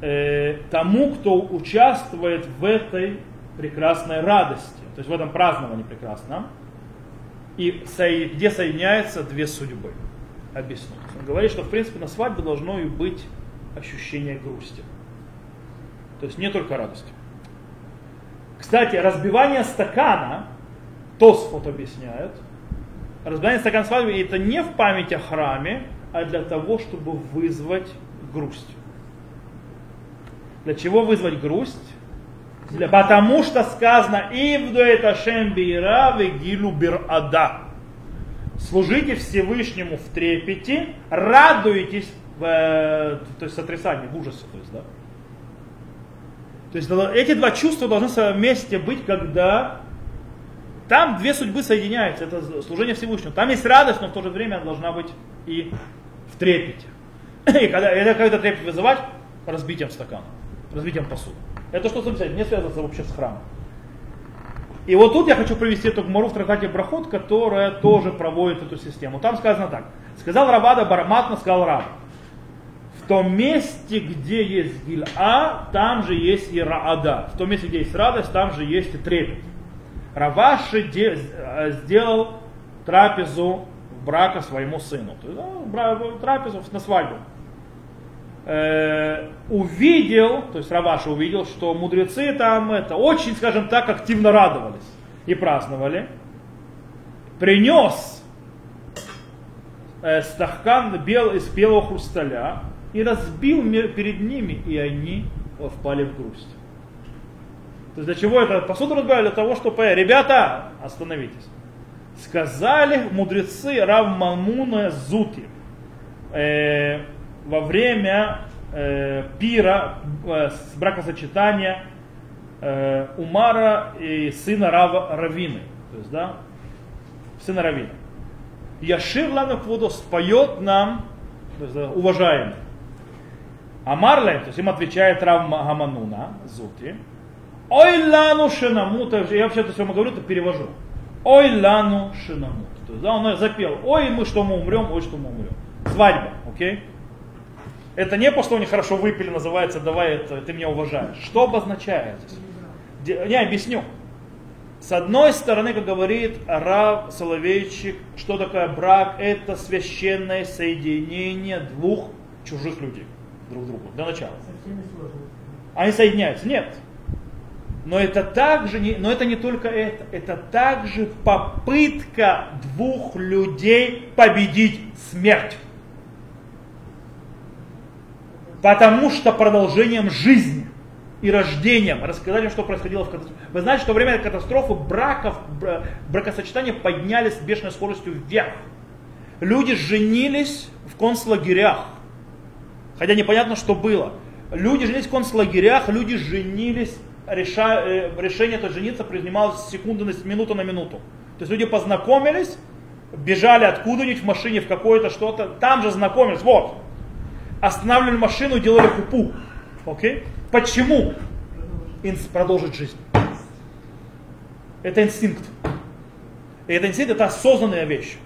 A: э, тому, кто участвует в этой прекрасной радости, то есть в этом праздновании прекрасном, и где соединяются две судьбы объяснить. Он говорит, что в принципе на свадьбе должно и быть ощущение грусти. То есть не только радости. Кстати, разбивание стакана, Тосфот объясняет, разбивание стакана свадьбы это не в память о храме, а для того, чтобы вызвать грусть. Для чего вызвать грусть? Для, потому что сказано «Ивду это шем бира гилу бир ада» служите Всевышнему в трепете, радуйтесь в, э, то есть сотрясании, в ужасе. То есть, да? то есть эти два чувства должны вместе быть, когда там две судьбы соединяются. Это служение Всевышнему. Там есть радость, но в то же время она должна быть и в трепете. И когда, это когда трепет вызывать, разбитием стакана, разбитием посуды. Это что не связано вообще с храмом. И вот тут я хочу привести эту гмору в трактате Брахот, которая тоже проводит эту систему. Там сказано так. Сказал Рабада Бараматна, сказал Раб. В том месте, где есть гильа, там же есть и раада. В том месте, где есть радость, там же есть и трепет. Раваши де, сделал трапезу брака своему сыну. То есть, ну, трапезу на свадьбу. Э, увидел, то есть Раваша увидел, что мудрецы там это очень, скажем так, активно радовались и праздновали. Принес э, стакан бел, из белого хрусталя и разбил перед ними, и они впали в грусть. То есть для чего это посуду разбивали? Для того, чтобы, ребята, остановитесь. Сказали мудрецы Рав Мамуна Зути, э, во время э, пира, э, бракосочетания э, Умара и сына Рава, Равины. То есть, да, сына Равина. Яшир Лану Квудо споет нам, то есть, да, уважаемый. Амарлем, то есть им отвечает Рав Гамануна, Зути. Ой лану шинамут, я вообще-то все говорю, то перевожу. Ой лану шинамут. То есть, да, он запел, ой мы что мы умрем, ой что мы умрем. Свадьба, окей? Okay? Это не просто они хорошо выпили, называется, давай это, ты меня уважаешь. Что обозначает? Я объясню. С одной стороны, как говорит Рав Соловейчик, что такое брак? Это священное соединение двух чужих людей друг к другу, для начала. Они соединяются? Нет. Но это также не, но это не только это, это также попытка двух людей победить смерть потому что продолжением жизни и рождением, рассказали, что происходило в катастрофе. Вы знаете, что во время катастрофы браков, бракосочетания поднялись с бешеной скоростью вверх. Люди женились в концлагерях, хотя непонятно, что было. Люди женились в концлагерях, люди женились, реша, э, решение это жениться принималось с секунды на минуту на минуту. То есть люди познакомились, бежали откуда-нибудь в машине в какое-то что-то, там же знакомились, вот, останавливали машину делали хупу. Окей? Почему? Инс продолжить жизнь. Это инстинкт. И это инстинкт это осознанная вещь.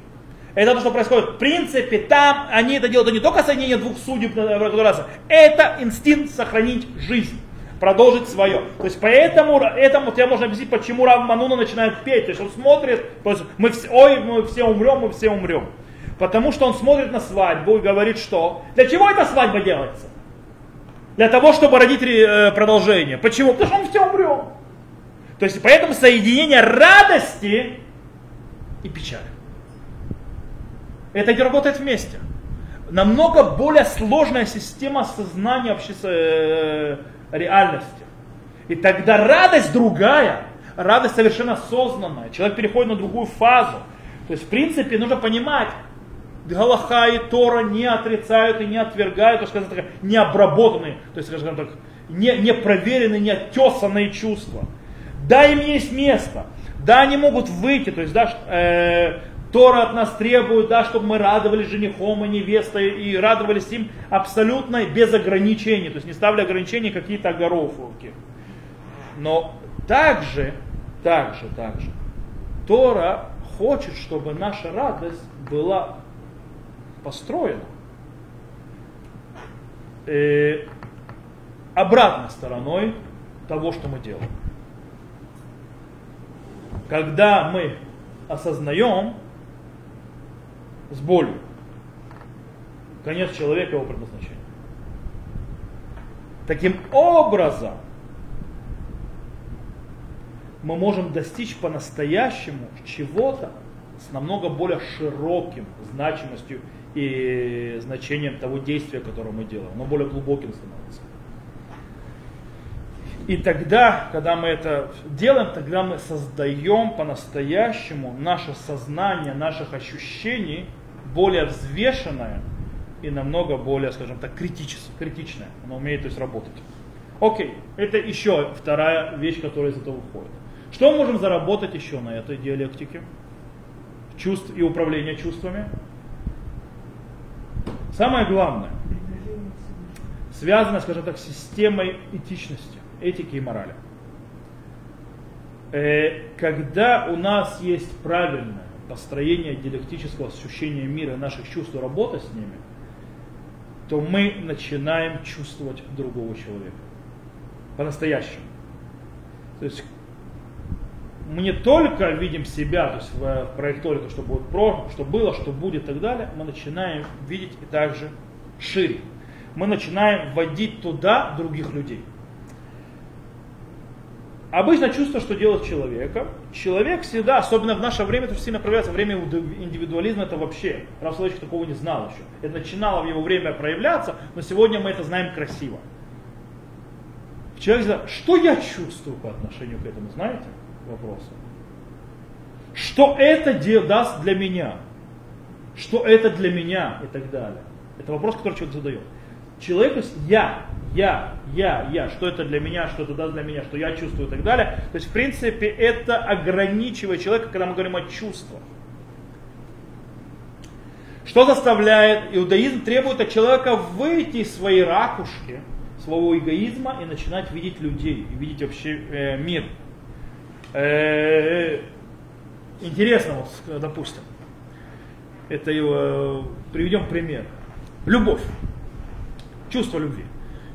A: Это то, что происходит. В принципе, там они это делают это не только соединение двух судеб, это инстинкт сохранить жизнь. продолжить свое. То есть поэтому этому тебе можно объяснить, почему Рав Мануна начинает петь. То есть он смотрит, то есть мы все, ой, мы все умрем, мы все умрем. Потому что он смотрит на свадьбу и говорит, что для чего эта свадьба делается? Для того, чтобы родить э, продолжение. Почему? Потому что мы все умрем. То есть поэтому соединение радости и печали. Это не работает вместе. Намного более сложная система сознания вообще э, реальности. И тогда радость другая, радость совершенно осознанная. Человек переходит на другую фазу. То есть, в принципе, нужно понимать, Галаха и Тора не отрицают и не отвергают, то, скажем так, не обработанные, то есть, скажем так, не, не проверенные, не оттесанные чувства. Да, им есть место. Да, они могут выйти, то есть, да, э, Тора от нас требует, да, чтобы мы радовались женихом и невестой и радовались им абсолютно без ограничений, то есть не ставили ограничений какие-то огоровки. Но также, также, также, Тора хочет, чтобы наша радость была построена э, обратной стороной того, что мы делаем. Когда мы осознаем с болью конец человека его предназначения. Таким образом, мы можем достичь по-настоящему чего-то с намного более широким значимостью и значением того действия, которое мы делаем. Оно более глубоким становится. И тогда, когда мы это делаем, тогда мы создаем по-настоящему наше сознание, наших ощущений более взвешенное и намного более, скажем так, критичное. Оно умеет то есть, работать. Окей, это еще вторая вещь, которая из этого выходит. Что мы можем заработать еще на этой диалектике? Чувств и управления чувствами. Самое главное, связано, скажем так, с системой этичности, этики и морали. Э, когда у нас есть правильное построение диалектического ощущения мира, наших чувств и работы с ними, то мы начинаем чувствовать другого человека. По-настоящему. То есть мы не только видим себя, то есть в проекторике, что будет про, что было, что будет и так далее, мы начинаем видеть и также шире. Мы начинаем вводить туда других людей. Обычно чувство, что делает человека. Человек всегда, особенно в наше время, это сильно проявляется, время индивидуализма это вообще. Равсловичек такого не знал еще. Это начинало в его время проявляться, но сегодня мы это знаем красиво. Человек говорит, что я чувствую по отношению к этому, знаете? Вопроса. Что это даст для меня? Что это для меня и так далее. Это вопрос, который человек задает. Человек, я, я, я, я, что это для меня, что это даст для меня, что я чувствую и так далее. То есть, в принципе, это ограничивает человека, когда мы говорим о чувствах. Что заставляет? Иудаизм требует от человека выйти из своей ракушки, своего эгоизма и начинать видеть людей, видеть вообще э, мир. Э, интересно, вот, допустим, это его, приведем пример. Любовь, чувство любви.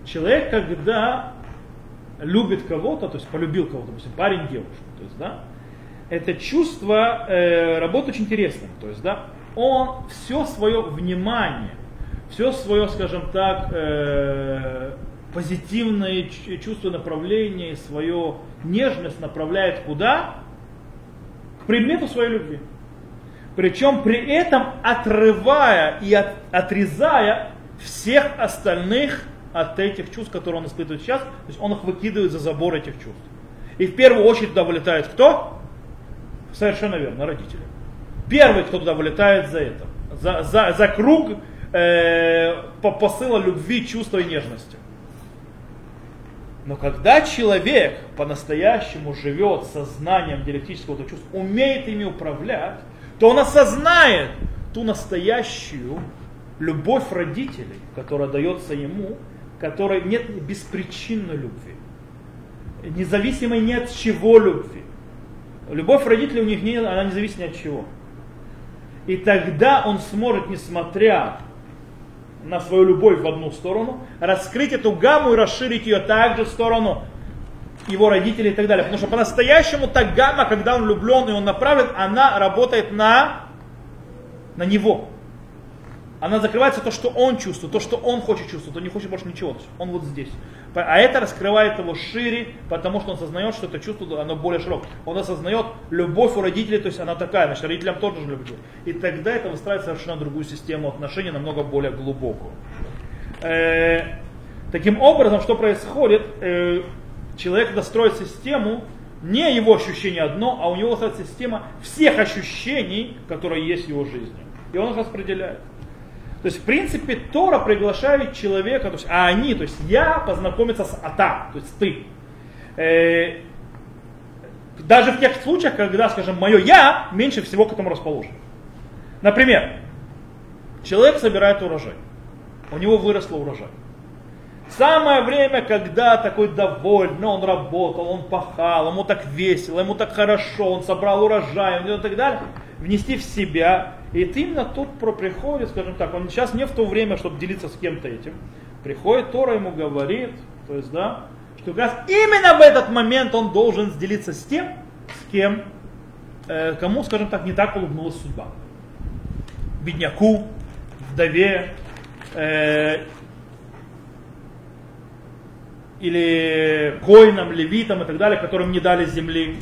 A: Человек, когда любит кого-то, то есть полюбил кого-то, допустим, парень, девушку, то есть, да, это чувство э, работает очень интересно, то есть, да, он все свое внимание, все свое, скажем так, э, позитивное чувство направления, свою нежность направляет куда? К предмету своей любви. Причем при этом отрывая и от, отрезая всех остальных от этих чувств, которые он испытывает сейчас, то есть он их выкидывает за забор этих чувств. И в первую очередь туда вылетает кто? Совершенно верно, родители. Первый, кто туда вылетает за это, за, за, за круг э, посыла любви, чувства и нежности. Но когда человек по-настоящему живет сознанием диалектического чувства, умеет ими управлять, то он осознает ту настоящую любовь родителей, которая дается ему, которой нет беспричинной любви, независимой ни от чего любви. Любовь родителей у них не, она не зависит ни от чего. И тогда он сможет, несмотря на свою любовь в одну сторону, раскрыть эту гамму и расширить ее также в сторону его родителей и так далее. Потому что по-настоящему та гамма, когда он влюблен и он направлен, она работает на, на него. Она закрывается то, что он чувствует, то, что он хочет чувствовать, он не хочет больше ничего. Он вот здесь. А это раскрывает его шире, потому что он осознает, что это чувство, оно более широкое. Он осознает любовь у родителей, то есть она такая, значит, родителям тоже же любят. И тогда это выстраивает совершенно другую систему отношений, намного более глубокую. Э, таким образом, что происходит? Э, человек, когда систему, не его ощущение одно, а у него строит система всех ощущений, которые есть в его жизни. И он их распределяет. То есть, в принципе, Тора приглашает человека, то есть, а они, то есть я познакомиться с Ата, то есть ты. Э, даже в тех случаях, когда, скажем, мое я меньше всего к этому расположено. Например, человек собирает урожай. У него выросло урожай. Самое время, когда такой довольный, он работал, он пахал, ему так весело, ему так хорошо, он собрал урожай, и так далее, внести в себя и это именно тут про приходит, скажем так, он сейчас не в то время, чтобы делиться с кем-то этим. Приходит Тора ему говорит, то есть, да, что как раз именно в этот момент он должен сделиться с тем, с кем, э, кому, скажем так, не так улыбнулась судьба. Бедняку, вдове, э, или коинам, левитам и так далее, которым не дали земли.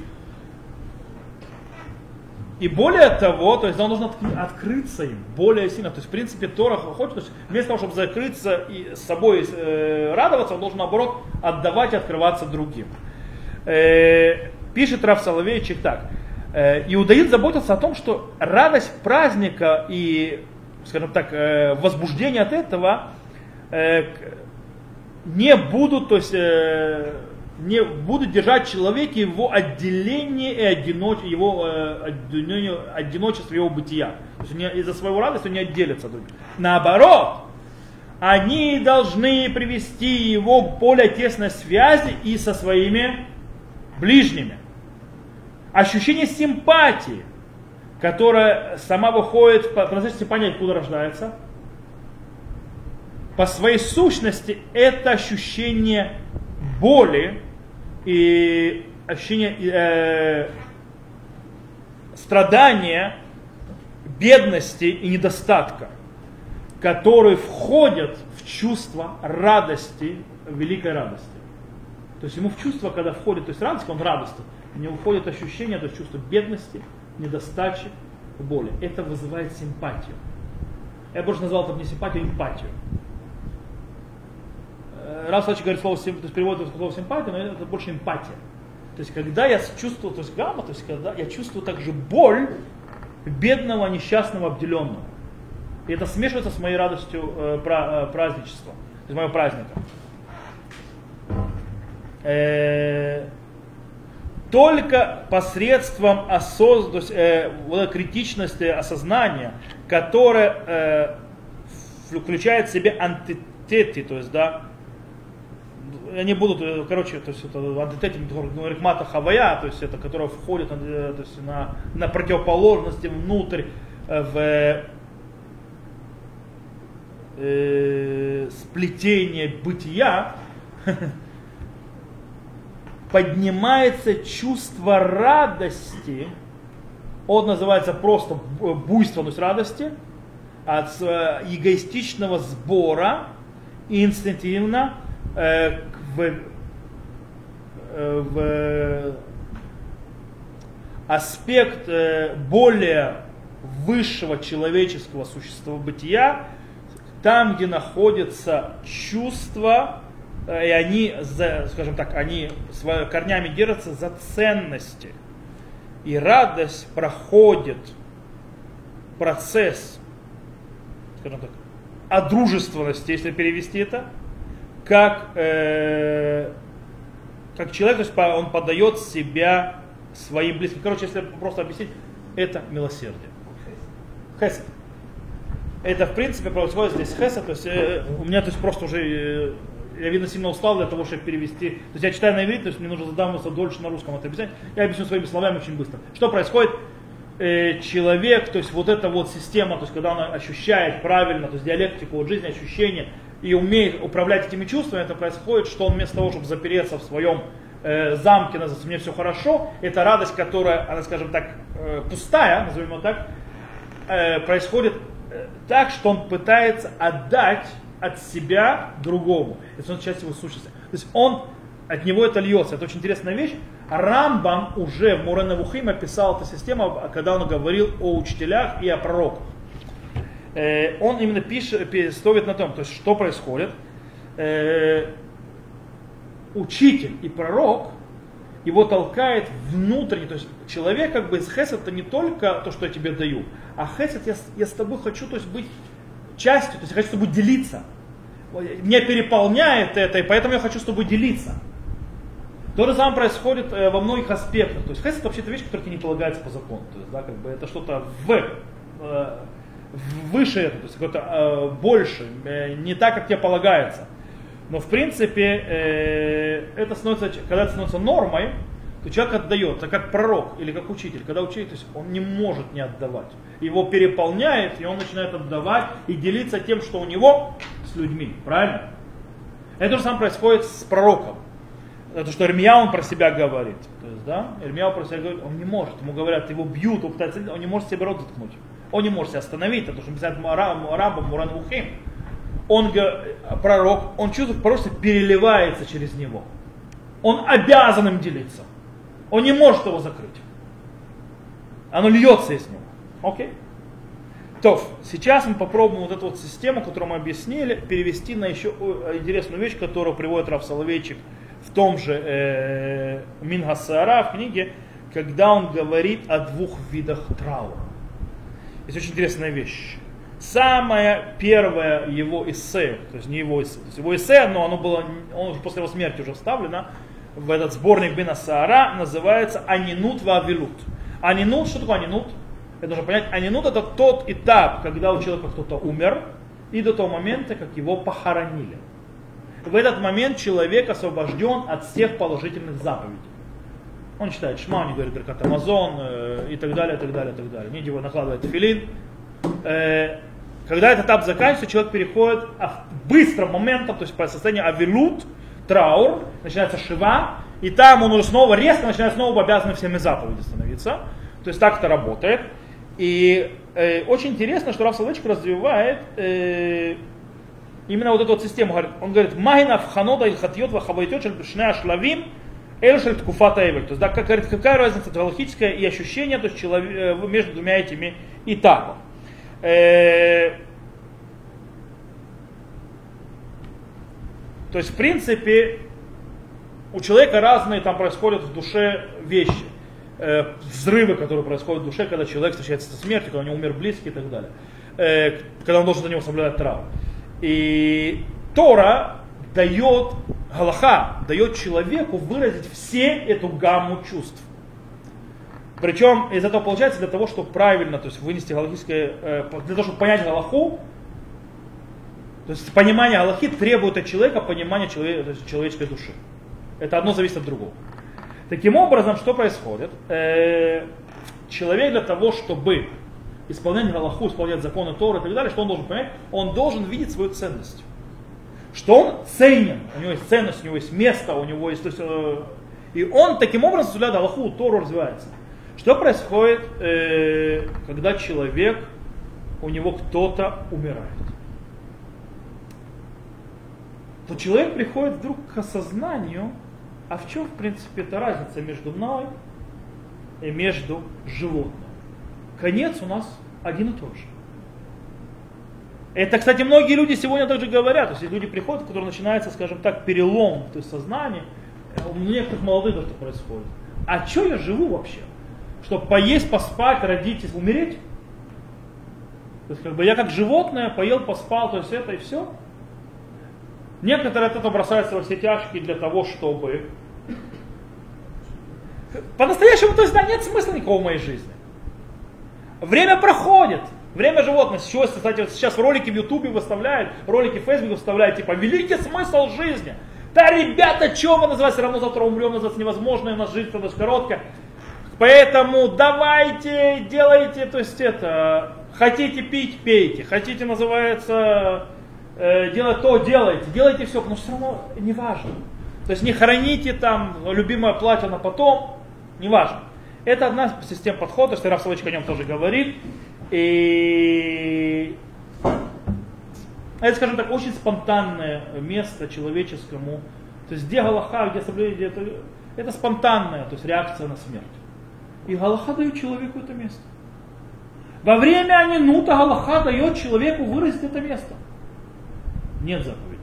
A: И более того, то есть он должен открыться им более сильно. То есть, в принципе, Тора хочет, то есть, вместо того, чтобы закрыться и с собой э, радоваться, он должен, наоборот, отдавать и открываться другим. Э, пишет Рав Соловейчик так. Э, Иудаид заботился о том, что радость праздника и, скажем так, э, возбуждение от этого э, не будут, то есть, э, не будут держать человека его отделение и одиноч, его э, одиночество его бытия. То есть из-за своего радости не отделится. Наоборот, они должны привести его к более тесной связи и со своими ближними. Ощущение симпатии, которое сама выходит, по процессе понять, откуда рождается, по своей сущности это ощущение боли, и ощущение э, страдания, бедности и недостатка, которые входят в чувство радости, великой радости. То есть ему в чувство, когда входит, то есть радость, он радостный, у него входит ощущение, то есть чувство бедности, недостачи, боли. Это вызывает симпатию. Я больше назвал это не симпатию, а эмпатию. Раз Сачи говорит слово, то есть переводит слово симпатия, но это больше эмпатия. То есть когда я чувствую, то есть гамма, то есть когда я чувствую также боль бедного, несчастного, обделенного. И это смешивается с моей радостью э, пра, э, праздничества, то есть моего праздника. Э, только посредством осоз... то есть, э, вот критичности осознания, которая э, включает в себе антитеты, то есть, да, они будут, э, короче, то есть это антитетим рихмата хавая, то есть это, которое входит э, то есть, на, на противоположности внутрь э, в э, сплетение бытия, поднимается чувство радости, он называется просто буйство, то есть радости, от эгоистичного сбора инстинктивно в, э, в аспект э, более высшего человеческого существа бытия, там, где находятся чувства, э, и они, скажем так, они корнями держатся за ценности. И радость проходит процесс, скажем так, одружественности, если перевести это, как, э, как человек, то есть он подает себя своим близким. Короче, если просто объяснить, это милосердие. Хесед. Это, в принципе, происходит здесь хесед, то есть э, у меня, то есть просто уже, э, я, видно, сильно устал для того, чтобы перевести. То есть я читаю на иврите, то есть мне нужно задумываться дольше на русском это объяснять. Я объясню своими словами очень быстро. Что происходит? э, человек, то есть вот эта вот система, то есть когда он ощущает правильно, то есть диалектику вот жизни, ощущения, и умеет управлять этими чувствами, это происходит, что он вместо того, чтобы запереться в своем э, замке, называется, мне все хорошо, это радость, которая, она, скажем так, э, пустая, назовем ее так, э, происходит э, так, что он пытается отдать от себя другому. Это часть его сущности. То есть он, от него это льется. Это очень интересная вещь. Рамбам уже в Муранавухим описал эту систему, когда он говорил о учителях и о пророках. Э, он именно пишет, стоит на том, то есть что происходит. Э, учитель и пророк его толкает внутренне, то есть человек как бы из хесед это не только то, что я тебе даю, а хесед я, я с тобой хочу то есть, быть частью, то есть я хочу с тобой делиться. Меня переполняет это, и поэтому я хочу с тобой делиться. То же самое происходит э, во многих аспектах. То есть хесед вообще это вещь, которая тебе не полагается по закону. То есть, да, как бы это что-то в, э, выше этого, то есть какое-то э, больше, э, не так, как тебе полагается. Но в принципе э, это становится, когда это становится нормой, то человек отдает, так как пророк или как учитель. Когда учитель, то есть он не может не отдавать. Его переполняет, и он начинает отдавать и делиться тем, что у него с людьми. Правильно? Это же самое происходит с пророком. Это что Ирмия он про себя говорит. То есть, да, Ирмия про себя говорит, он не может. Ему говорят, его бьют, он пытается, он не может себе рот заткнуть. Он не может себя остановить, потому что писать арабам Муран Вухим. Он пророк, он чувствует, просто переливается через него. Он обязан им делиться. Он не может его закрыть. Оно льется из него. Окей? То, сейчас мы попробуем вот эту вот систему, которую мы объяснили, перевести на еще интересную вещь, которую приводит Раф Соловейчик в том же э, Мингасара в книге, когда он говорит о двух видах траура. Есть очень интересная вещь. Самое первое его эссе, то есть не его эссе, то есть его эссе, но оно было, он уже после его смерти уже вставлено, в этот сборник Бина Саара называется Анинут Вавилут. Анинут, что такое Анинут? Это нужно понять, Анинут это тот этап, когда у человека кто-то умер, и до того момента, как его похоронили. В этот момент человек освобожден от всех положительных заповедей. Он читает Шма, не говорит Беркат Амазон э, и так далее, так далее, так далее. Его накладывает филин. Э, когда этот этап заканчивается, человек переходит быстрым моментом, то есть по состоянию авилут, траур, начинается шива, и там он уже снова резко начинает снова обязан всеми заповеди становиться. То есть так это работает. И э, очень интересно, что Раф Соловейчик развивает э, именно вот эту вот систему. Он говорит, Магина вханода и хатьот вахавайтет шне шлавим эльшель ткуфата эвель. То есть, да, как, какая разница галактическое и ощущение то есть, человек, э, между двумя этими этапами. Э, То есть, в принципе, у человека разные там происходят в душе вещи. Э, взрывы, которые происходят в душе, когда человек встречается со смертью, когда у него умер близкий и так далее. Когда он должен за него соблюдать травму. И Тора дает, Галаха дает человеку выразить все эту гамму чувств. Причем из этого получается для того, чтобы правильно, то есть вынести галахическое, э, для того, чтобы понять Галаху, то есть понимание Аллахи требует от человека понимания человеческой души. Это одно зависит от другого. Таким образом, что происходит? Э, человек для того, чтобы исполнять Аллаху, исполнять законы Торы и так далее, что он должен понять? Он должен видеть свою ценность. Что он ценен, у него есть ценность, у него есть место, у него есть... То есть, э, и он таким образом, составляет Аллаху, Тору развивается. Что происходит, э, когда человек, у него кто-то умирает? то человек приходит вдруг к осознанию, а в чем, в принципе, эта разница между мной и между животным. Конец у нас один и тот же. Это, кстати, многие люди сегодня также говорят. То есть люди приходят, у которых начинается, скажем так, перелом то есть сознания. У некоторых молодых это происходит. А что я живу вообще? Чтобы поесть, поспать, родить, умереть? То есть как бы я как животное поел, поспал, то есть это и все. Некоторые от этого бросаются во все тяжкие для того, чтобы... По-настоящему, то есть, да, нет смысла никакого в моей жизни. Время проходит. Время животное. Сейчас, кстати, вот сейчас ролики в Ютубе выставляют, ролики в Фейсбуке выставляют, типа, великий смысл жизни. Да, ребята, что вы называете, все равно завтра умрем, называется невозможно, у нас жизнь становится короткая. поэтому давайте, делайте, то есть это, хотите пить, пейте, хотите, называется, э, делать то, делайте, делайте все, что все равно не важно. То есть не храните там любимое платье на потом, не важно. Это одна из систем подхода, что Раф о нем тоже говорит. И это, скажем так, очень спонтанное место человеческому. То есть где Галаха, где соблюдение, это, это спонтанная, то есть реакция на смерть. И Галаха дает человеку это место. Во время Анинута Галаха дает человеку выразить это место. Нет заповеди.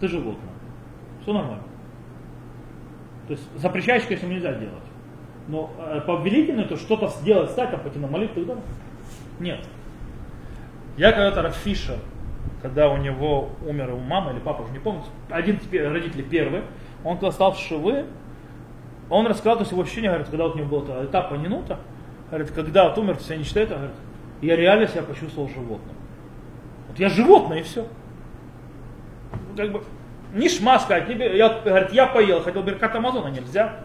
A: Ты животное. Все нормально. То есть запрещаешь, конечно, нельзя делать. Но э, повелительно то что-то сделать, стать, там пойти на молитву, да? Нет. Я когда-то Рафиша, когда у него умер его мама или папа, уже не помню, один теперь родители первый, он когда стал в Шивы, он рассказал, то есть его ощущение, говорит, когда вот у него был этап Анинута, говорит, когда вот умер, все не считают, говорит, я реально себя почувствовал животным. Вот я животное и все. Как бы, ни шма сказать, ни, я, говорит, я поел, хотел Беркат Амазона, нельзя.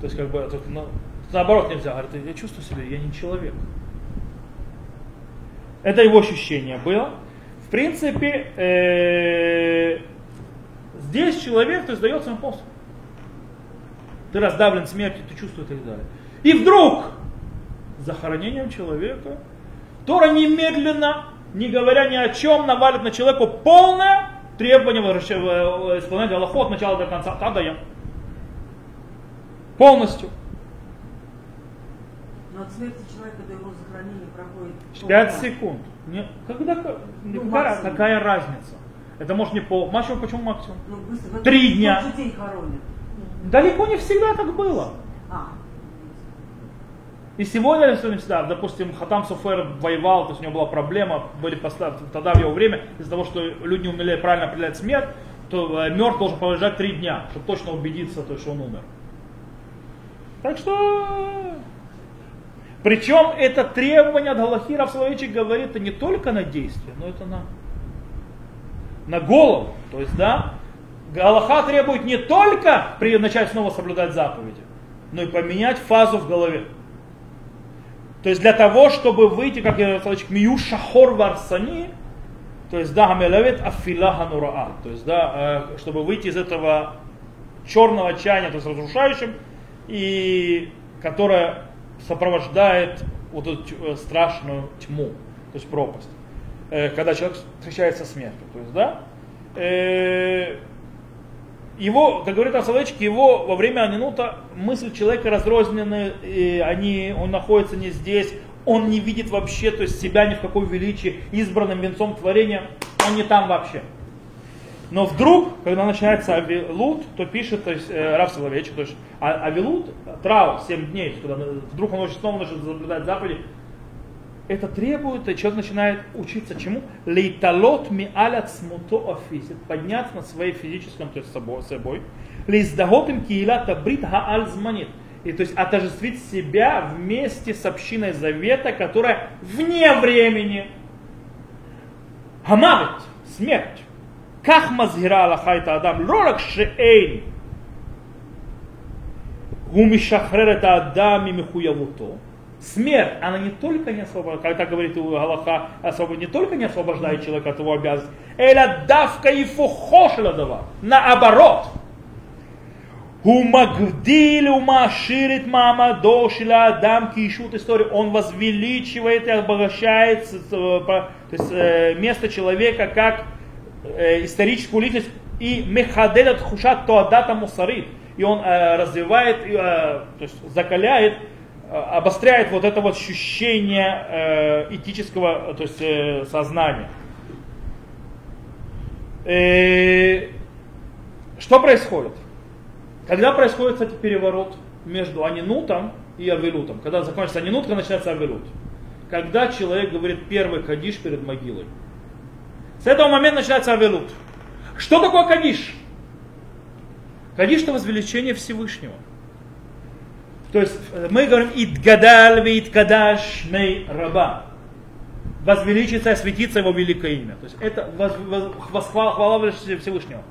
A: То есть, как бы, ну, наоборот нельзя. Говорит, я чувствую себя, я не человек. Это его ощущение было. В принципе, э, здесь человек, то есть дается ему полностью. Ты раздавлен смертью, ты чувствуешь и так далее. И вдруг, захоронением человека, Тора немедленно, не говоря ни о чем, навалит на человека полное требование э, исполнять Аллаху от начала до конца. Тадаем. Полностью.
B: Но от смерти человека до его захоронения проходит...
A: 5 секунд. Не, когда, ну, какая, какая разница? Это может не пол. Максимум, почему максимум? Ну, быстро, Три дня.
B: Хоронят.
A: Далеко не всегда так было. А. И сегодня, если всегда, допустим, Хатам Суфер воевал, то есть у него была проблема, были поставки, тогда в его время, из-за того, что люди не умели правильно определять смерть, то э, мертв должен полежать три дня, чтобы точно убедиться, то, что он умер. Так что... Причем это требование от Галахира в Соловейчик говорит это не только на действие, но это на, на голову. То есть, да, Галаха требует не только при начать снова соблюдать заповеди, но и поменять фазу в голове. То есть для того, чтобы выйти, как я сказал, мию шахор варсани, то есть да, хамелевет афила ханураа, то есть да, э, чтобы выйти из этого черного чаяния, то есть разрушающим, и которая сопровождает вот эту э, страшную тьму, то есть пропасть, э, когда человек встречается со смертью. То есть, да, э, его, как говорит Асалечки, его во время Анинута мысль человека разрознены, и они, он находится не здесь, он не видит вообще, то есть себя ни в какой величии, избранным венцом творения, он не там вообще. Но вдруг, когда начинается Авилут, то пишет то есть, э, Рав Соловейчик, то есть а, Авилут, траур, 7 дней, когда вдруг он очень снова начнет соблюдать заповеди, это требует, и человек начинает учиться чему? Лейталот ми алят смуто офисит, подняться над своей физическим, то есть собой, собой. Лейздагот им киила табрит гаальзманит. И то есть отождествить себя вместе с общиной завета, которая вне времени. Хамавит, смерть. כך מזהירה ההלכה את האדם, לא רק שאין הוא משחרר את האדם ממחויבותו, смерть, она не только не освобождает, как так говорит Галаха, не только не освобождает человека от его обязанностей, эля давка и фухошеладова, наоборот. הוא מגדיל ומעשיר את מעמדו של האדם כאישות истории. Он возвеличивает и обогащает то есть, место человека как э, историческую личность и мехаделят хушат тоадата мусарит. И он э, развивает, э, то есть закаляет, э, обостряет вот это вот ощущение э, этического то есть, э, сознания. Э, что происходит? Когда происходит, кстати, переворот между Анинутом и Авилутом? Когда закончится Анинут, когда начинается Авилут? Когда человек говорит первый кадиш перед могилой. С этого момента начинается Авелут. Что такое Кадиш? Кадиш это возвеличение Всевышнего. То есть э, мы говорим Идгадаль Идкадаш Мей Раба. Возвеличится, осветится его великое имя. То есть это хвала Всевышнего.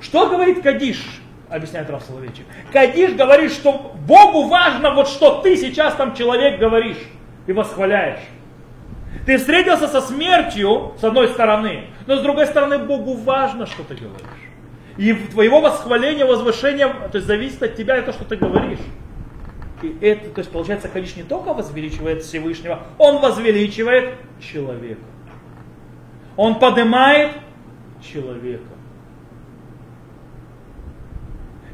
A: Что говорит Кадиш? Объясняет Раф Соловейчик. Кадиш говорит, что Богу важно вот что ты сейчас там человек говоришь и восхваляешь. Ты встретился со смертью, с одной стороны, но с другой стороны Богу важно, что ты говоришь. И твоего восхваления, возвышения, то есть зависит от тебя это, что ты говоришь. И это, то есть получается, Кадиш не только возвеличивает Всевышнего, он возвеличивает человека. Он поднимает человека.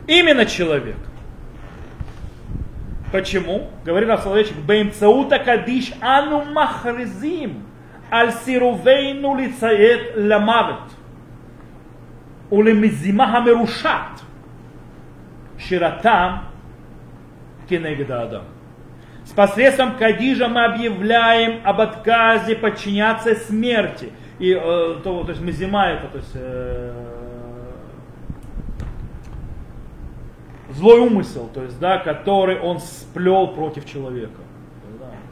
A: Именно человек. Почему? Говорит Рав Соловейчик, «Бэмцаута кадиш ану махризим аль сирувейну лицаэт ламавет улемизима хамерушат ширатам кенегда адам». С посредством кадижа мы объявляем об отказе подчиняться смерти. И, э, то, то есть мы мазима это, то есть э, злой умысел, то есть, да, который он сплел против человека.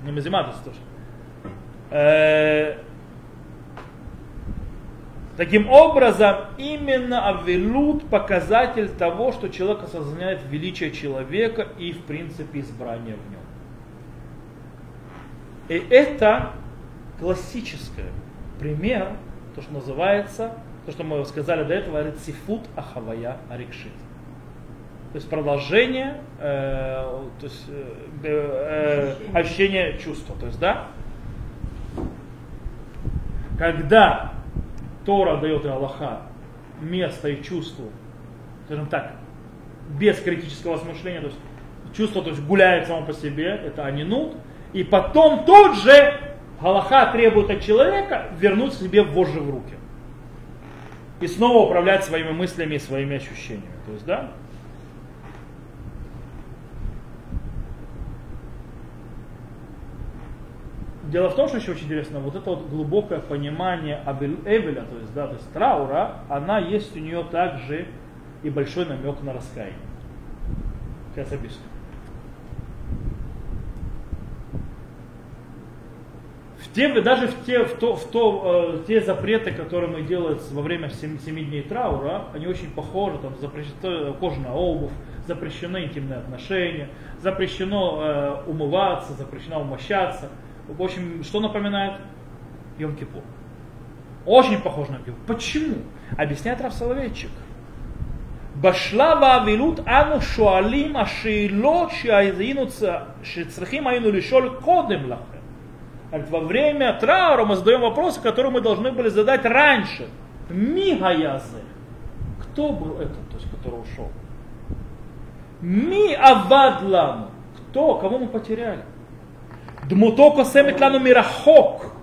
A: Не Мазима, то есть, тоже. Э, Таким образом, именно Авилут показатель того, что человек осознает величие человека и, в принципе, избрание в нем. И это классический пример, то, что называется, то, что мы сказали до этого, рецифут ахавая арикшит. То есть продолжение, э, то есть, э, э, ощущение чувства. То есть, да, когда Тора дает и Аллаха место и чувство, скажем так, без критического осмысления, то есть чувство то есть гуляет само по себе, это анинут, и потом тут же Аллаха требует от человека вернуть себе вожжи в руки. И снова управлять своими мыслями и своими ощущениями. То есть, да, Дело в том, что еще очень интересно, вот это вот глубокое понимание Эвеля, то есть, да, то есть траура, она есть у нее также и большой намек на раскаяние. Сейчас объясню. В те, даже в те, в то, в то, э, те запреты, которые мы делаем во время 7, 7 дней траура, они очень похожи, там запрещена кожаная обувь, запрещены интимные отношения, запрещено э, умываться, запрещено умощаться – в общем, что напоминает? Йом-Кипур. Очень похож на Йом-Кипур. Почему? Объясняет Рав Соловейчик. Башлава авилут ану шуалим ашейлот шецрахим айну лишоль кодем лахем. Во время траура мы задаем вопросы, которые мы должны были задать раньше. Мигаязы. Кто был этот, то есть, который ушел? Ми авадлам. Кто? Кого мы потеряли? דמותו קוסמת לנו מרחוק,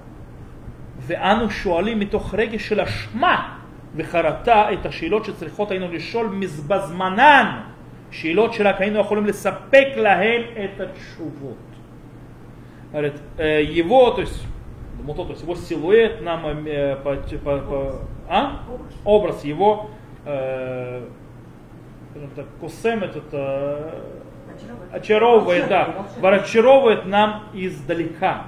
A: ואנו שואלים מתוך רגש של אשמה וחרטה את השאלות שצריכות היינו לשאול מזבזמנן, שאלות שרק היינו יכולים לספק להם את התשובות. Говорит, его, то есть, то есть его силуэт нам, э, по, по, по, а? образ его, э, так, косем это очаровывает, да, очаровывает нам издалека.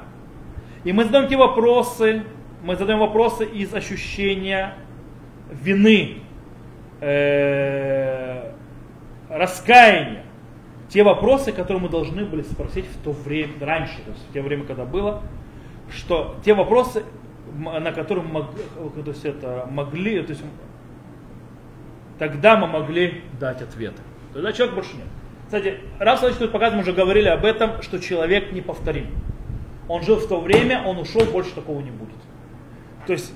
A: И мы задаем те вопросы, мы задаем вопросы из ощущения вины, э, раскаяния. Те вопросы, которые мы должны были спросить в то время, раньше, то есть в то время, когда было, что те вопросы, на которые мы то есть это, могли, то есть тогда мы могли дать ответы. Тогда человек больше нет. Кстати, Рав Салович тут показывает, мы уже говорили об этом, что человек неповторим. Он жил в то время, он ушел, больше такого не будет. То есть,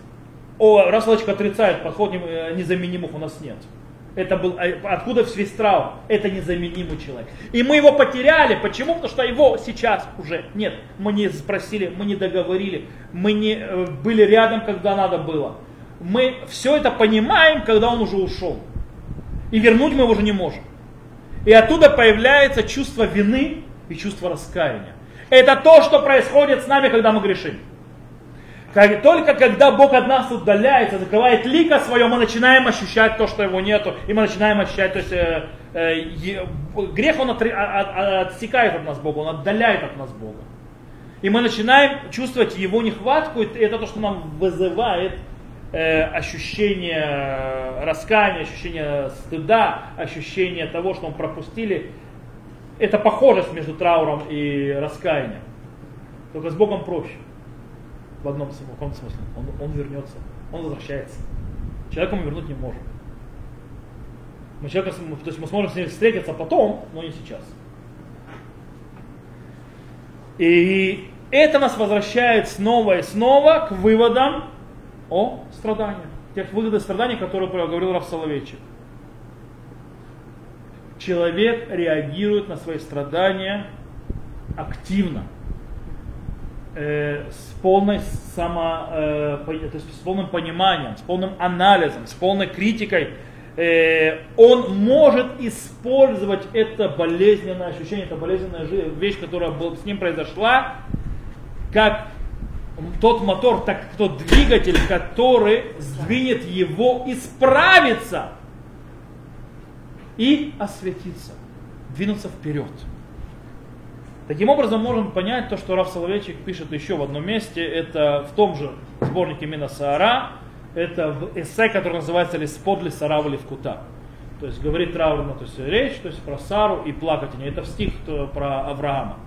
A: о, Рав отрицает, подход э, незаменимых у нас нет. Это был, э, откуда весь траур? Это незаменимый человек. И мы его потеряли. Почему? Потому что его сейчас уже нет. Мы не спросили, мы не договорили, мы не э, были рядом, когда надо было. Мы все это понимаем, когда он уже ушел. И вернуть мы его уже не можем. И оттуда появляется чувство вины и чувство раскаяния. Это то, что происходит с нами, когда мы грешим. Как, только когда Бог от нас удаляется, закрывает лика свое, мы начинаем ощущать то, что его нету, и мы начинаем ощущать, то есть э, э, грех он от, от, от, отсекает от нас Бога, он отдаляет от нас Бога. И мы начинаем чувствовать его нехватку, и это то, что нам вызывает э, ощущение раскаяния, ощущение стыда, ощущение того, что мы пропустили. это похожесть между трауром и раскаянием. Только с Богом проще. В одном в каком смысле. Он, он вернется, он возвращается. Человека мы вернуть не можем. Мы человека, то есть мы сможем с ним встретиться потом, но не сейчас. И это нас возвращает снова и снова к выводам о страданиях. Тех выводов страданий, которые говорил Раф Соловейчик. Человек реагирует на свои страдания активно, э, с, полной само, э, то есть с полным пониманием, с полным анализом, с полной критикой э, он может использовать это болезненное ощущение, это болезненная вещь, которая с ним произошла, как тот мотор, так тот двигатель, который сдвинет его исправиться и осветиться, двинуться вперед. Таким образом, можем понять то, что Раф Соловейчик пишет еще в одном месте, это в том же сборнике Мина Саара, это в эссе, который называется «Лиспод ли Сарава Левкута». То есть говорит траурно, то есть речь, то есть про Сару и плакать о ней. Это в стих про Авраама.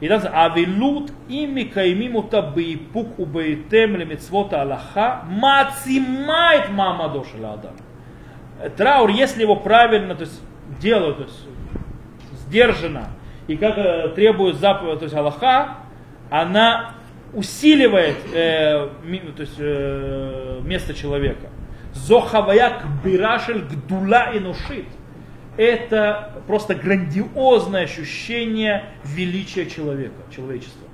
A: И там авилут ими каймимута бейпук убейтем лемицвота Аллаха мацимает мамадо адам. Траур, если его правильно то есть, делают, то есть сдержанно, и как э, требует заповедь, то есть Аллаха, она усиливает э, то есть, э, место человека. Зохаваяк бирашель гдула и нушит это просто грандиозное ощущение величия человека, человечества.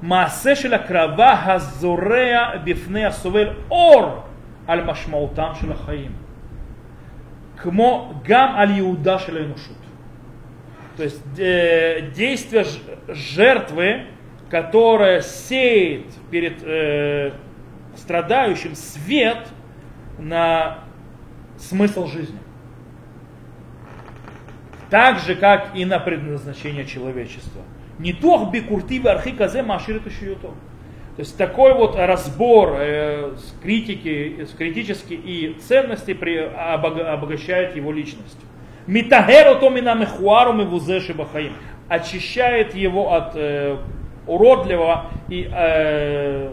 A: Маасешеля крава газорея бифне сувель ор аль машмаутам шелахаим. Кмо гам аль иуда шелайнушут. То есть э, действие жертвы, которая сеет перед э, страдающим свет на смысл жизни. Так же, как и на предназначение человечества. Не тох бикуртивы архиказе маширит То есть такой вот разбор э, с критики, с критически и ценности при, обогащает его личность. Митагеру то мина мехуару мивузеши бахаим. Очищает его от э, уродливого и, э,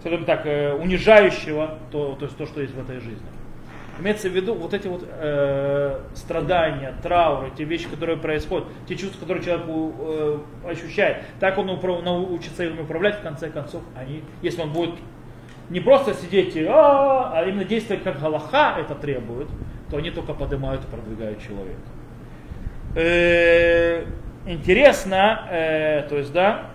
A: скажем так, э, унижающего то, то, есть то, что есть в этой жизни. Имеется в виду вот эти вот э, страдания, трауры, те вещи, которые происходят, те чувства, которые человек э, ощущает, так он управ, научится ими управлять, в конце концов, они, если он будет не просто сидеть и а, а именно действовать как Галаха это требует, то они только поднимают и продвигают человека. Э, интересно, э, то есть, да,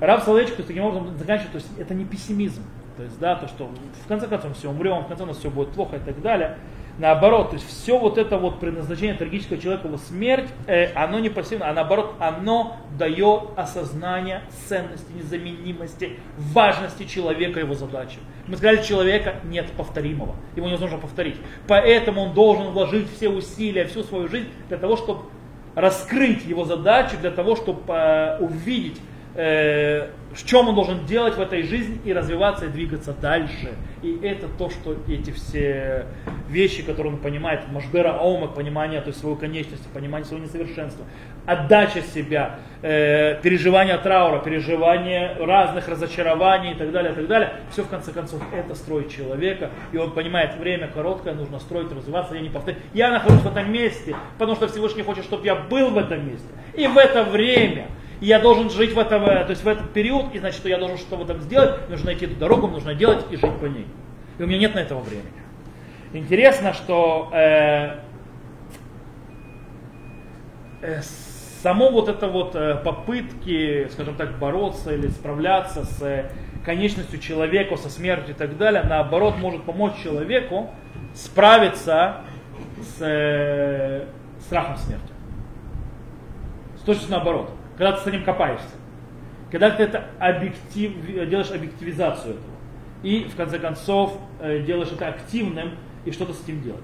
A: Раб Соловейчик таким образом заканчивает, то есть это не пессимизм, то есть, да, то, что в конце концов все умрем, в конце концов все будет плохо и так далее. Наоборот, то есть все вот это вот предназначение трагического человека, его смерть, э, оно не пассивно, а наоборот, оно дает осознание ценности, незаменимости, важности человека, его задачи. Мы сказали, человека нет повторимого, его невозможно повторить. Поэтому он должен вложить все усилия, всю свою жизнь для того, чтобы раскрыть его задачу для того, чтобы э, увидеть, э, в чем он должен делать в этой жизни и развиваться и двигаться дальше. И это то, что эти все вещи, которые он понимает, Машбера Аумак, понимание то есть своей конечности, понимание своего несовершенства, отдача себя, э, переживание траура, переживание разных разочарований и так далее, и так далее. Все в конце концов это строит человека, и он понимает, время короткое, нужно строить, развиваться, я не повторю. Я нахожусь в этом месте, потому что Всевышний хочет, чтобы я был в этом месте. И в это время я должен жить в этом, то есть в этот период, и значит, что я должен что-то там сделать, нужно найти эту дорогу, нужно делать и жить по ней. И у меня нет на этого времени. Интересно, что э, э, само вот это вот э, попытки, скажем так, бороться или справляться с э, конечностью человека, со смертью и так далее, наоборот, может помочь человеку справиться с э, страхом смерти. С точно наоборот. Когда ты с ним копаешься. Когда ты это объектив, делаешь объективизацию этого. И в конце концов делаешь это активным и что-то с этим делать.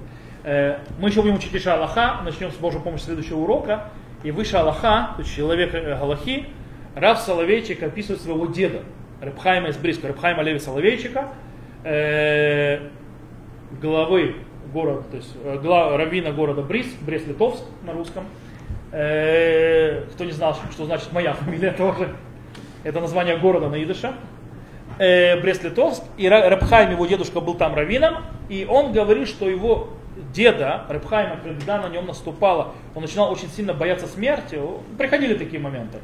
A: Мы еще будем учить Иша Аллаха, начнем с Божьей помощи следующего урока. И выше Аллаха, то есть человек э, Галахи, Рав Соловейчик описывает своего деда, Рабхайма из Бриска, Рабхайма Леви Соловейчика, э, главы город, то есть э, гла, раввина города Брис, Брест-Литовск на русском. Э, кто не знал, что значит моя фамилия тоже. Это название города на идыше. Э, Брест-Литовск. И Рабхайм, его дедушка, был там раввином. И он говорит, что его деда, Рабхайма, когда на нем наступало, он начинал очень сильно бояться смерти, приходили такие моменты,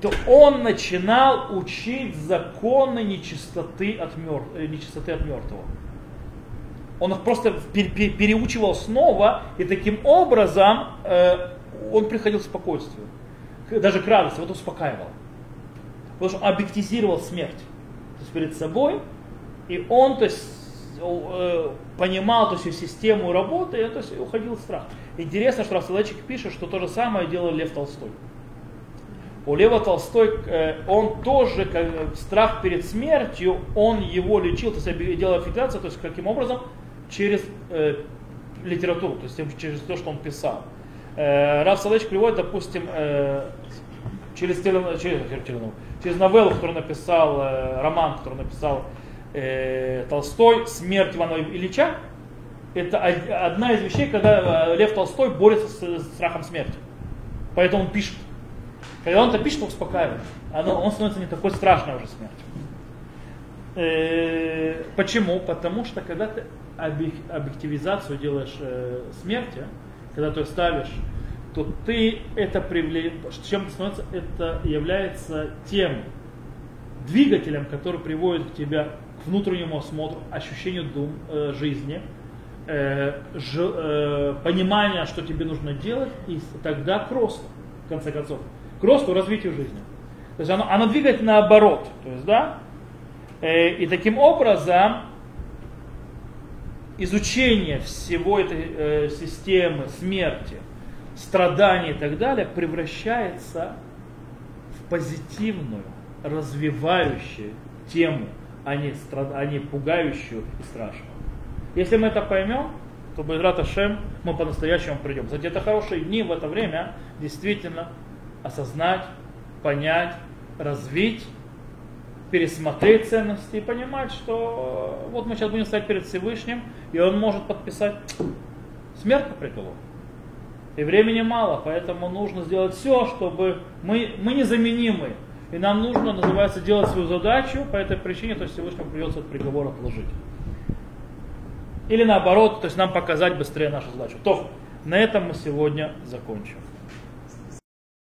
A: то он начинал учить законы нечистоты от, мертв, э, нечистоты от мертвого. Он их просто переучивал снова, и таким образом он приходил к спокойствию, даже к радости, вот успокаивал. Потому что объектизировал смерть то есть перед собой, и он то есть, э, понимал то есть, систему работы, и то есть, уходил в страх. Интересно, что Рафсалечик пишет, что то же самое делал Лев Толстой. У Лева Толстой, э, он тоже, как, страх перед смертью, он его лечил, то есть делал аффилиацию, то есть каким образом? Через э, литературу, то есть через то, что он писал. Э, Раф Салыч приводит, допустим, э, через, через, через, через новеллу, которую написал, э, роман, который написал э, Толстой, «Смерть Ивана Ильича», это одна из вещей, когда э, Лев Толстой борется с страхом смерти. Поэтому он пишет. Когда он это пишет, он успокаивает. Оно, он становится не такой страшной уже смертью. Э, почему? Потому что когда ты объективизацию делаешь э, смерти, когда ты ставишь, то ты это привлекаешь, чем становится, это является тем двигателем, который приводит к тебе к внутреннему осмотру, ощущению дум, э, жизни, э, ж, э, понимания, что тебе нужно делать, и тогда к росту, в конце концов, к росту, развитию жизни. То есть оно, оно двигает наоборот. То есть, да? Э, и таким образом изучение всего этой э, системы смерти, страданий и так далее превращается в позитивную, развивающую тему, а не, страд... а не пугающую и страшную. Если мы это поймем, то Байрат Ашем мы по-настоящему придем. Кстати, это хорошие дни в это время действительно осознать, понять, развить пересмотреть ценности и понимать, что вот мы сейчас будем стоять перед Всевышним, и он может подписать смерть по приговору. И времени мало, поэтому нужно сделать все, чтобы мы, мы незаменимы. И нам нужно, называется, делать свою задачу по этой причине, то есть Всевышнему придется этот приговор отложить. Или наоборот, то есть нам показать быстрее нашу задачу. То, на этом мы сегодня закончим.